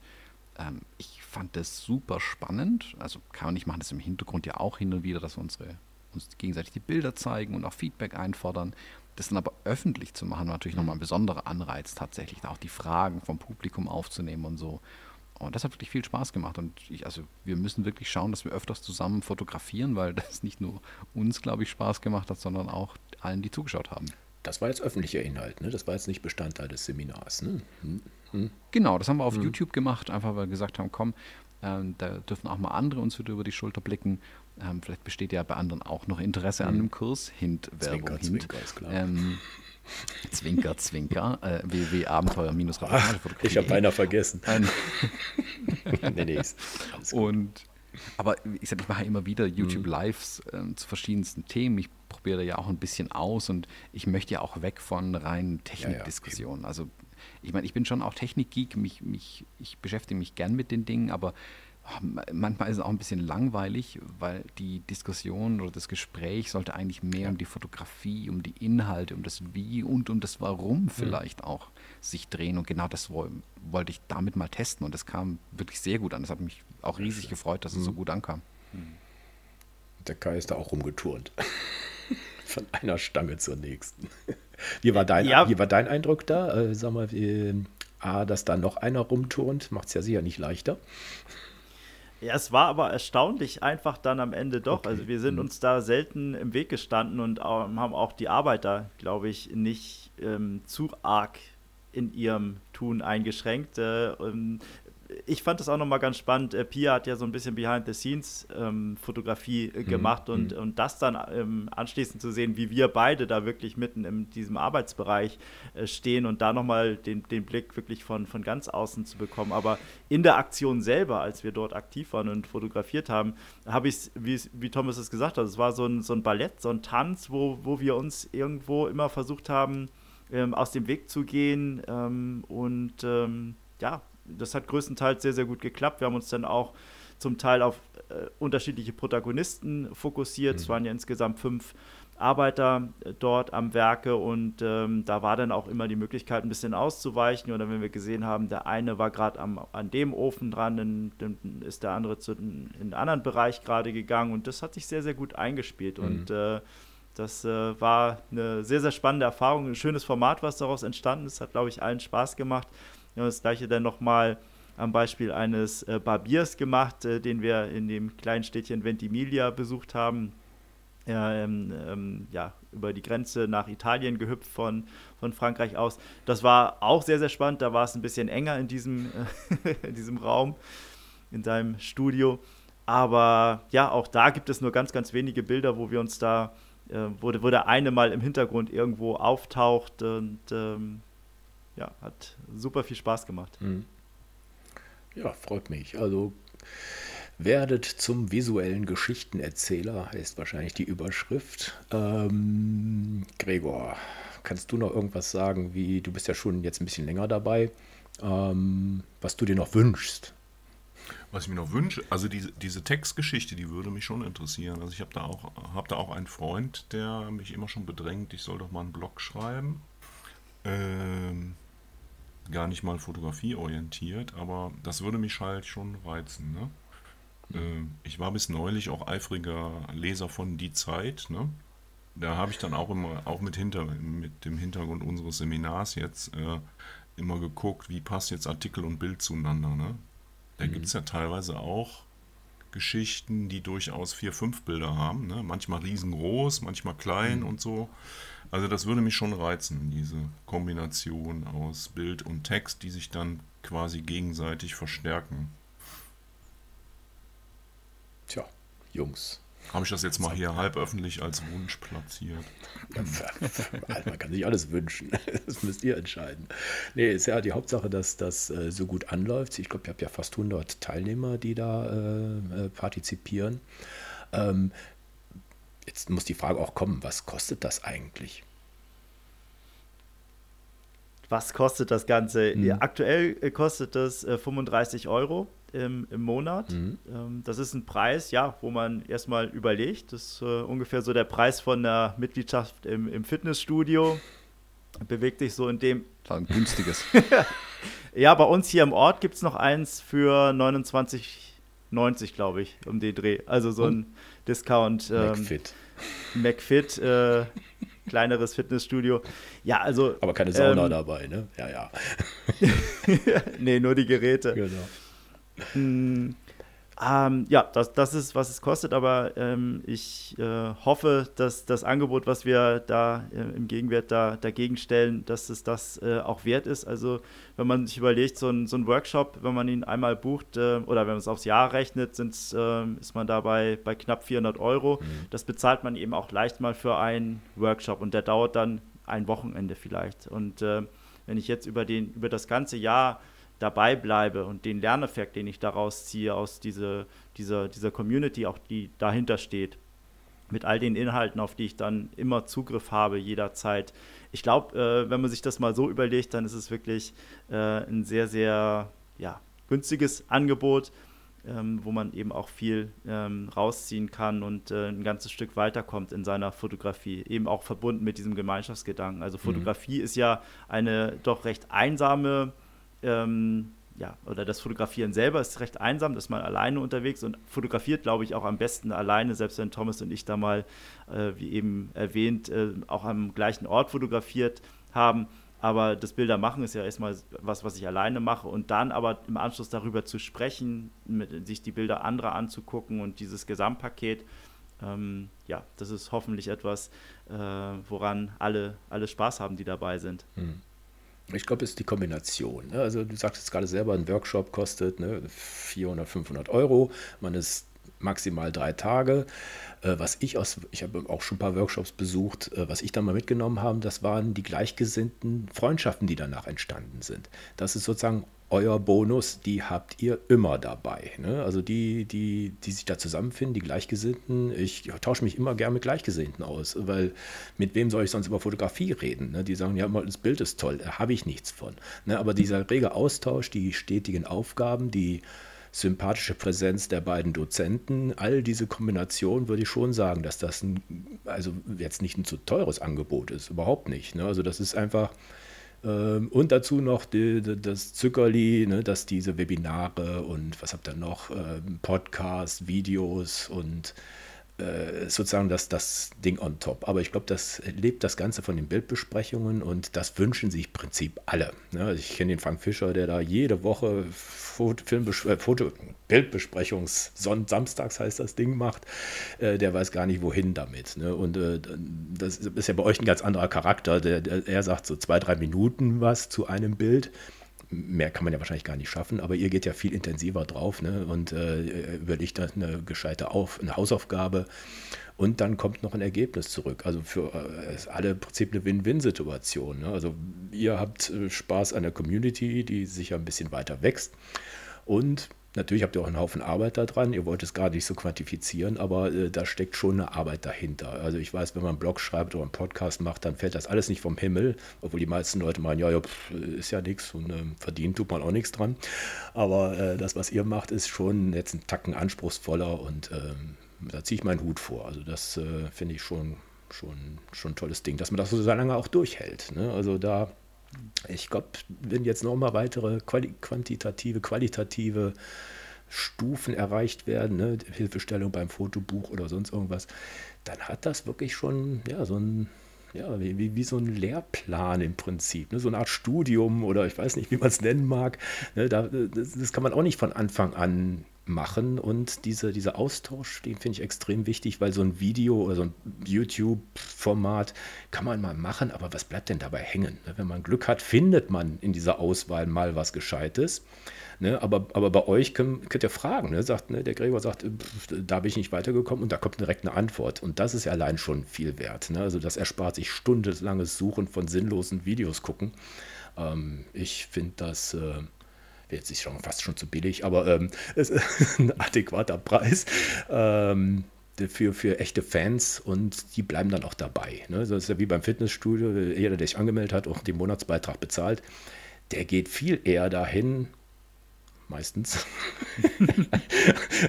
ähm, ich fand das super spannend. Also Kai und ich machen das im Hintergrund ja auch hin und wieder, dass wir unsere, uns gegenseitig die Bilder zeigen und auch Feedback einfordern. Das dann aber öffentlich zu machen, war natürlich nochmal ein besonderer Anreiz, tatsächlich da auch die Fragen vom Publikum aufzunehmen und so. Und das hat wirklich viel Spaß gemacht. Und ich, also wir müssen wirklich schauen, dass wir öfters zusammen fotografieren, weil [LAUGHS] das nicht nur uns, glaube ich, Spaß gemacht hat, sondern auch allen, die zugeschaut haben. Das war jetzt öffentlicher Inhalt, ne? Das war jetzt nicht Bestandteil des Seminars, ne? Hm, hm. Genau, das haben wir auf hm. YouTube gemacht, einfach weil wir gesagt haben, komm, Ähm, da dürfen auch mal andere uns wieder über die Schulter blicken. Ähm, vielleicht besteht ja bei anderen auch noch Interesse an dem Kurs. Hint, Werbung, Zwinker, Hint. Zwinker ist klar. Ähm, Zwinker, Zwinker, äh, www.abenteuer minus Ich habe beinahe vergessen. nee, nee, Und aber ich sag, ich mache immer wieder YouTube-Lives äh, zu verschiedensten Themen. Ich probiere ja auch ein bisschen aus und ich möchte ja auch weg von reinen Technikdiskussionen. Ja, ja, also ich meine, ich bin schon auch Technikgeek, mich, mich, ich beschäftige mich gern mit den Dingen, aber manchmal ist es auch ein bisschen langweilig, weil die Diskussion oder das Gespräch sollte eigentlich mehr ja. um die Fotografie, um die Inhalte, um das Wie und um das Warum mhm. vielleicht mhm. auch sich drehen. Und genau das wollte ich damit mal testen. Und das kam wirklich sehr gut an. Das hat mich auch riesig gefreut, dass es mhm. so gut ankam. Mhm. Der Kai ist da auch rumgeturnt. [LAUGHS] Von einer Stange zur nächsten. [LAUGHS] Wie war dein, ja. wie war dein Eindruck da? Äh, sag mal, wie, A, dass da noch einer rumturnt, macht es ja sicher nicht leichter. Ja, es war aber erstaunlich einfach dann am Ende doch. Okay. Also wir sind mhm. uns da selten im Weg gestanden und haben auch die Arbeiter, glaube ich, nicht ähm, zu arg in ihrem Tun eingeschränkt. Äh, ich fand das auch nochmal ganz spannend. Äh, Pia hat ja so ein bisschen Behind-the-Scenes-Fotografie ähm, mhm. gemacht und, mhm. und das dann ähm, anschließend zu sehen, wie wir beide da wirklich mitten in diesem Arbeitsbereich äh, stehen und da nochmal den, den Blick wirklich von, von ganz außen zu bekommen. Aber in der Aktion selber, als wir dort aktiv waren und fotografiert haben, habe ich es, wie, wie Thomas es gesagt hat, es war so ein, so ein Ballett, so ein Tanz, wo, wo wir uns irgendwo immer versucht haben, ähm, aus dem Weg zu gehen ähm, und ähm, ja, das hat größtenteils sehr, sehr gut geklappt. Wir haben uns dann auch zum Teil auf äh, unterschiedliche Protagonisten fokussiert. Mhm. Es waren ja insgesamt fünf Arbeiter äh, dort am Werke und ähm, da war dann auch immer die Möglichkeit, ein bisschen auszuweichen. Oder wenn wir gesehen haben, der eine war gerade an dem Ofen dran, dann, dann, ist der andere zu, in einen anderen Bereich gerade gegangen und das hat sich sehr, sehr gut eingespielt. Mhm. Und äh, das äh, war eine sehr, sehr spannende Erfahrung, ein schönes Format, was daraus entstanden ist. Hat, glaube ich, allen Spaß gemacht. Wir haben das gleiche dann nochmal am Beispiel eines äh, Barbiers gemacht, äh, den wir in dem kleinen Städtchen Ventimiglia besucht haben. Ähm, ähm, ja, über die Grenze nach Italien gehüpft von, von Frankreich aus. Das war auch sehr, sehr spannend. Da war es ein bisschen enger in diesem, [LAUGHS] in diesem Raum, in deinem Studio. Aber ja, auch da gibt es nur ganz, ganz wenige Bilder, wo wir uns da, äh, wo, wo der eine mal im Hintergrund irgendwo auftaucht und ähm, ja, hat super viel Spaß gemacht. Mhm. Ja, freut mich. Also werdet zum visuellen Geschichtenerzähler, heißt wahrscheinlich die Überschrift. Ähm, Gregor, kannst du noch irgendwas sagen, wie du bist ja schon jetzt ein bisschen länger dabei, ähm, was du dir noch wünschst? Was ich mir noch wünsche, also diese, diese Textgeschichte, die würde mich schon interessieren. Also ich habe da, auch, hab da auch einen Freund, der mich immer schon bedrängt, ich soll doch mal einen Blog schreiben. Ähm, gar nicht mal fotografieorientiert, aber das würde mich halt schon reizen. Ne? Mhm. ich war bis neulich auch eifriger Leser von Die Zeit. Ne? Da habe ich dann auch immer, auch mit, hinter, mit dem Hintergrund unseres Seminars jetzt äh, immer geguckt, wie passt jetzt Artikel und Bild zueinander. Ne? Da mhm. gibt es ja teilweise auch Geschichten, die durchaus vier, fünf Bilder haben. Ne? Manchmal riesengroß, manchmal klein mhm. und so. Also das würde mich schon reizen, diese Kombination aus Bild und Text, die sich dann quasi gegenseitig verstärken. Tja, Jungs. Habe ich das jetzt mal hier halb öffentlich als Wunsch platziert? Man kann sich alles wünschen. [LAUGHS] Das müsst ihr entscheiden. Nee, ist ja die Hauptsache, dass das äh, so gut anläuft. Ich glaube, ihr habt ja fast 100 Teilnehmer, die da äh, äh, partizipieren. Ähm, Jetzt muss die Frage auch kommen, was kostet das eigentlich? Was kostet das Ganze? Ja, aktuell äh, kostet das äh, 35 Euro im, im Monat. Mhm. Ähm, das ist ein Preis, ja, wo man erstmal überlegt. Das ist äh, ungefähr so der Preis von der Mitgliedschaft im, im Fitnessstudio. Bewegt sich so in dem. Ein günstiges. [LAUGHS] ja, bei uns hier im Ort gibt es noch eins für 29,90, glaube ich, um den Dreh. Also so ein Discount. Ähm, McFit. McFit, äh, kleineres Fitnessstudio. Ja, also. Aber keine Sauna ähm, dabei, ne? Ja, ja. [LAUGHS] nee, nur die Geräte. Genau. Hm, Ähm, ja, das, das ist, was es kostet, aber ähm, ich äh, hoffe, dass das Angebot, was wir da äh, im Gegenwert da, dagegen stellen, dass es das äh, auch wert ist. Also wenn man sich überlegt, so ein, so ein Workshop, wenn man ihn einmal bucht äh, oder wenn man es aufs Jahr rechnet, ähm, ist man dabei bei knapp 400 Euro. Mhm. Das bezahlt man eben auch leicht mal für einen Workshop und der dauert dann ein Wochenende vielleicht. Und äh, wenn ich jetzt über, den, über das ganze Jahr dabei bleibe und den Lerneffekt, den ich daraus ziehe, aus diese, dieser, dieser Community, auch die dahinter steht, mit all den Inhalten, auf die ich dann immer Zugriff habe, jederzeit. Ich glaube, äh, wenn man sich das mal so überlegt, dann ist es wirklich äh, ein sehr, sehr ja, günstiges Angebot, ähm, wo man eben auch viel ähm, rausziehen kann und äh, ein ganzes Stück weiterkommt in seiner Fotografie. Eben auch verbunden mit diesem Gemeinschaftsgedanken. Also mhm. Fotografie mhm. ist ja eine doch recht einsame ähm, ja, oder das Fotografieren selber ist recht einsam, da ist man alleine unterwegs und fotografiert, glaube ich, auch am besten alleine, selbst wenn Thomas und ich da mal, äh, wie eben erwähnt, äh, auch am gleichen Ort fotografiert haben. Aber das Bildermachen ist ja erstmal was, was ich alleine mache und dann aber im Anschluss darüber zu sprechen, mit, sich die Bilder anderer anzugucken und dieses Gesamtpaket, ähm, ja, das ist hoffentlich etwas, äh, woran alle, alle Spaß haben, die dabei sind. Mhm. Ich glaube, es ist die Kombination. Ne? Also du sagst jetzt gerade selber, ein Workshop kostet ne, 400, 500 Euro. Man ist maximal drei Tage. Äh, was ich aus, ich habe auch schon ein paar Workshops besucht, äh, was ich da mal mitgenommen habe, das waren die gleichgesinnten Freundschaften, die danach entstanden sind. Das ist sozusagen euer Bonus, die habt ihr immer dabei. Ne? Also die, die, die sich da zusammenfinden, die Gleichgesinnten. Ich tausche mich immer gern mit Gleichgesinnten aus, weil mit wem soll ich sonst über Fotografie reden? Ne? Die sagen, ja, das Bild ist toll, da habe ich nichts von. Ne? Aber dieser rege Austausch, die stetigen Aufgaben, die sympathische Präsenz der beiden Dozenten, all diese Kombination würde ich schon sagen, dass das ein, also jetzt nicht ein zu teures Angebot ist, überhaupt nicht. Ne? Also das ist einfach und dazu noch die, das Zückerli, ne, dass diese Webinare und was habt ihr noch, ähm, Podcasts, Videos und äh, sozusagen das, das Ding on top. Aber ich glaube, das lebt das Ganze von den Bildbesprechungen und das wünschen sich im Prinzip alle. Ne? Ich kenne den Frank Fischer, der da jede Woche Foto, Filmbes äh, Foto Bildbesprechungs Samstags heißt das Ding macht. Äh, der weiß gar nicht wohin damit. Ne? Und äh, das ist ja bei euch ein ganz anderer Charakter. Der, der, er sagt so zwei, drei Minuten was zu einem Bild mehr kann man ja wahrscheinlich gar nicht schaffen, aber ihr geht ja viel intensiver drauf ne? und äh, überlegt dann eine gescheite Auf, eine Hausaufgabe und dann kommt noch ein Ergebnis zurück. Also für äh, alle im Prinzip eine Win-Win-Situation. Ne? Also ihr habt äh, Spaß an der Community, die sicher ein bisschen weiter wächst und Natürlich habt ihr auch einen Haufen Arbeit da dran. Ihr wollt es gerade nicht so quantifizieren, aber äh, da steckt schon eine Arbeit dahinter. Also ich weiß, wenn man einen Blog schreibt oder einen Podcast macht, dann fällt das alles nicht vom Himmel, obwohl die meisten Leute meinen, ja, ja pff, ist ja nichts und äh, verdient tut man auch nichts dran. Aber äh, das, was ihr macht, ist schon jetzt ein Tacken anspruchsvoller und ähm, da ziehe ich meinen Hut vor. Also das äh, finde ich schon, schon, schon ein tolles Ding, dass man das so lange auch durchhält. Ne? Also da ich glaube, wenn jetzt nochmal weitere quali quantitative, qualitative Stufen erreicht werden, ne, Hilfestellung beim Fotobuch oder sonst irgendwas, dann hat das wirklich schon ja, so ein ja, wie, wie, so ein Lehrplan im Prinzip, ne? so eine Art Studium oder ich weiß nicht, wie man es nennen mag. Ne? Da, das, das, kann man auch nicht von Anfang an machen und diese, dieser Austausch, den finde ich extrem wichtig, weil so ein Video oder so ein YouTube-Format kann man mal machen, aber was bleibt denn dabei hängen? Ne? Wenn man Glück hat, findet man in dieser Auswahl mal was Gescheites. Ne? Aber, aber bei euch könnt, könnt ihr fragen. Ne? Sagt, ne? Der Gregor sagt, pff, da bin ich nicht weitergekommen und da kommt direkt eine Antwort. Und das ist ja allein schon viel wert. Ne? Also das erspart sich stundenlanges Suchen von sinnlosen Videos gucken. Ähm, ich finde das... Äh, jetzt ist schon fast schon zu billig, aber ähm, [LAUGHS] es ist ein adäquater Preis. Ähm, für, für echte Fans und die bleiben dann auch dabei. Ne? Das ist ja wie beim Fitnessstudio, jeder, der sich angemeldet hat, auch den Monatsbeitrag bezahlt, der geht viel eher dahin, meistens, [LAUGHS]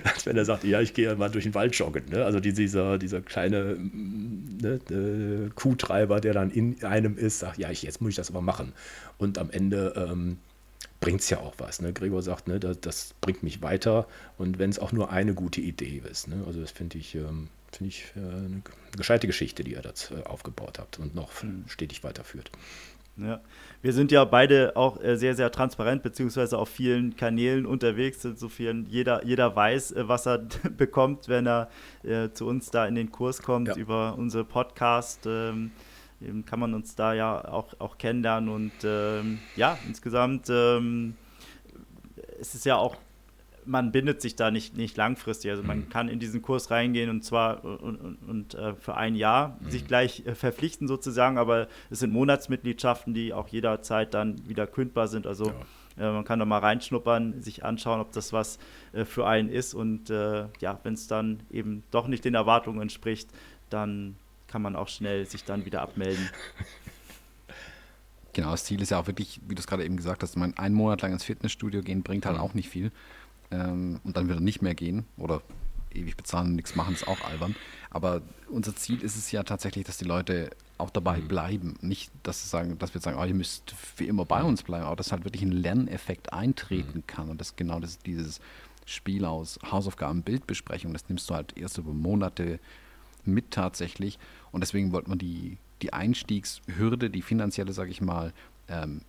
als wenn er sagt, ja, ich gehe mal durch den Wald joggen. Ne? Also dieser, dieser kleine ne, äh, Kuhtreiber, der dann in einem ist, sagt, ja, ich, jetzt muss ich das aber machen. Und am Ende ähm, bringt es ja auch was. Ne? Gregor sagt, ne, das, das, bringt mich weiter und wenn es auch nur eine gute Idee ist. Ne? Also das finde ich, ähm, find ich äh, eine gescheite Geschichte, die ihr da äh, aufgebaut habt und noch stetig weiterführt. Ja. Wir sind ja beide auch äh, sehr, sehr transparent, beziehungsweise auf vielen Kanälen unterwegs. Insofern jeder, jeder weiß, äh, was er [LAUGHS] bekommt, wenn er äh, zu uns da in den Kurs kommt ja. über unsere Podcast. Ähm, kann man uns da ja auch, auch kennenlernen und ähm, ja, insgesamt ähm, es ist ja auch man bindet sich da nicht, nicht langfristig. Also man mhm. kann in diesen Kurs reingehen und zwar und, und, und äh, für ein Jahr mhm. sich gleich äh, verpflichten sozusagen, aber es sind Monatsmitgliedschaften, die auch jederzeit dann wieder kündbar sind. Also ja. äh, man kann da mal reinschnuppern, sich anschauen, ob das was äh, für einen ist und äh, ja, wenn es dann eben doch nicht den Erwartungen entspricht, dann kann man auch schnell sich dann wieder abmelden. Genau, das Ziel ist ja auch wirklich, wie du es gerade eben gesagt hast, mein ein Monat lang ins Fitnessstudio gehen bringt halt mhm. auch nicht viel ähm, und dann wieder nicht mehr gehen oder ewig bezahlen und nichts machen, ist auch albern. Aber unser Ziel ist es ja tatsächlich, dass die Leute auch dabei mhm. bleiben. Nicht, dass, sie sagen, dass wir sagen, oh, ihr müsst für immer bei uns bleiben, aber dass halt wirklich ein Lerneffekt eintreten mhm. kann. Und das genau das, dieses Spiel aus Hausaufgaben, Bildbesprechung, das nimmst du halt erst über Monate mit tatsächlich. Und deswegen wollte man die, die Einstiegshürde, die finanzielle, sage ich mal, ähm,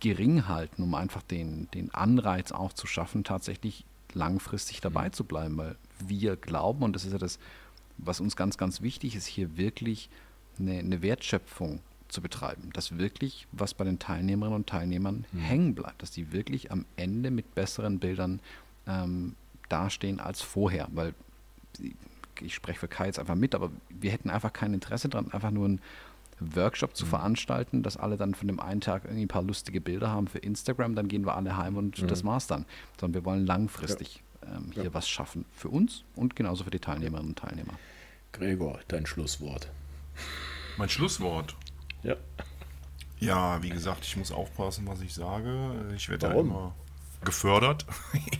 gering halten, um einfach den, den Anreiz auch zu schaffen, tatsächlich langfristig dabei mhm. zu bleiben, weil wir glauben, und das ist ja das, was uns ganz, ganz wichtig ist, hier wirklich eine, eine Wertschöpfung zu betreiben, dass wirklich was bei den Teilnehmerinnen und Teilnehmern mhm. hängen bleibt, dass die wirklich am Ende mit besseren Bildern ähm, dastehen als vorher, weil ich spreche für Kai jetzt einfach mit, aber wir hätten einfach kein Interesse daran, einfach nur ein Workshop zu mhm. veranstalten, dass alle dann von dem einen Tag irgendwie ein paar lustige Bilder haben für Instagram, dann gehen wir alle heim und mhm. das war's dann. Sondern wir wollen langfristig ja. ähm, hier ja. was schaffen für uns und genauso für die Teilnehmerinnen und Teilnehmer. Gregor, dein Schlusswort. Mein Schlusswort? Ja. Ja, wie gesagt, ich muss aufpassen, was ich sage. Ich werde da immer gefördert.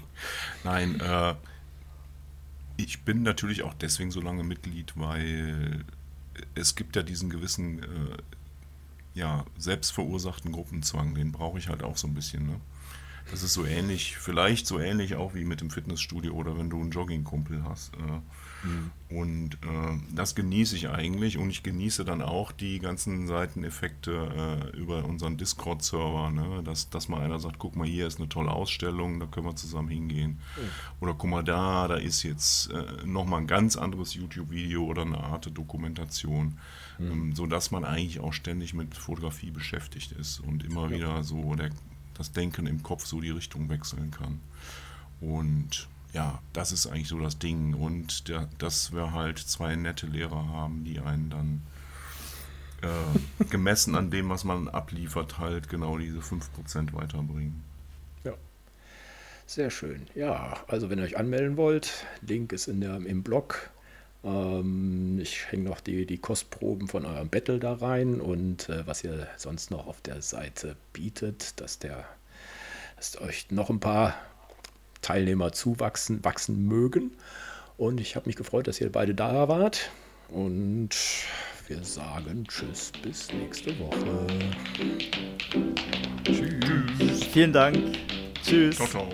[LAUGHS] Nein, äh, ich bin natürlich auch deswegen so lange Mitglied, weil es gibt ja diesen gewissen, äh, ja, selbstverursachten Gruppenzwang, den brauche ich halt auch so ein bisschen. Ne? Das ist so ähnlich, vielleicht so ähnlich auch wie mit dem Fitnessstudio oder wenn du einen Joggingkumpel hast. Äh, Mhm. Und äh, das genieße ich eigentlich und ich genieße dann auch die ganzen Seiteneffekte äh, über unseren Discord-Server, ne? dass, dass mal einer sagt, guck mal, hier ist eine tolle Ausstellung, da können wir zusammen hingehen. Mhm. Oder guck mal da, da ist jetzt äh, nochmal ein ganz anderes YouTube-Video oder eine Art Dokumentation, mhm. ähm, sodass man eigentlich auch ständig mit Fotografie beschäftigt ist und immer ja. wieder so der, das Denken im Kopf so die Richtung wechseln kann. Und ja, das ist eigentlich so das Ding. Und der, dass wir halt zwei nette Lehrer haben, die einen dann äh, gemessen an dem, was man abliefert, halt genau diese 5% weiterbringen. Ja. Sehr schön. Ja, also wenn ihr euch anmelden wollt, Link ist in der, im Blog. Ähm, ich hänge noch die, die Kostproben von eurem Battle da rein und äh, was ihr sonst noch auf der Seite bietet, dass der dass euch noch ein paar Teilnehmer zuwachsen wachsen mögen. Und ich habe mich gefreut, dass ihr beide da wart. Und wir sagen Tschüss, bis nächste Woche. Tschüss. Vielen Dank. Tschüss. Ciao, ciao.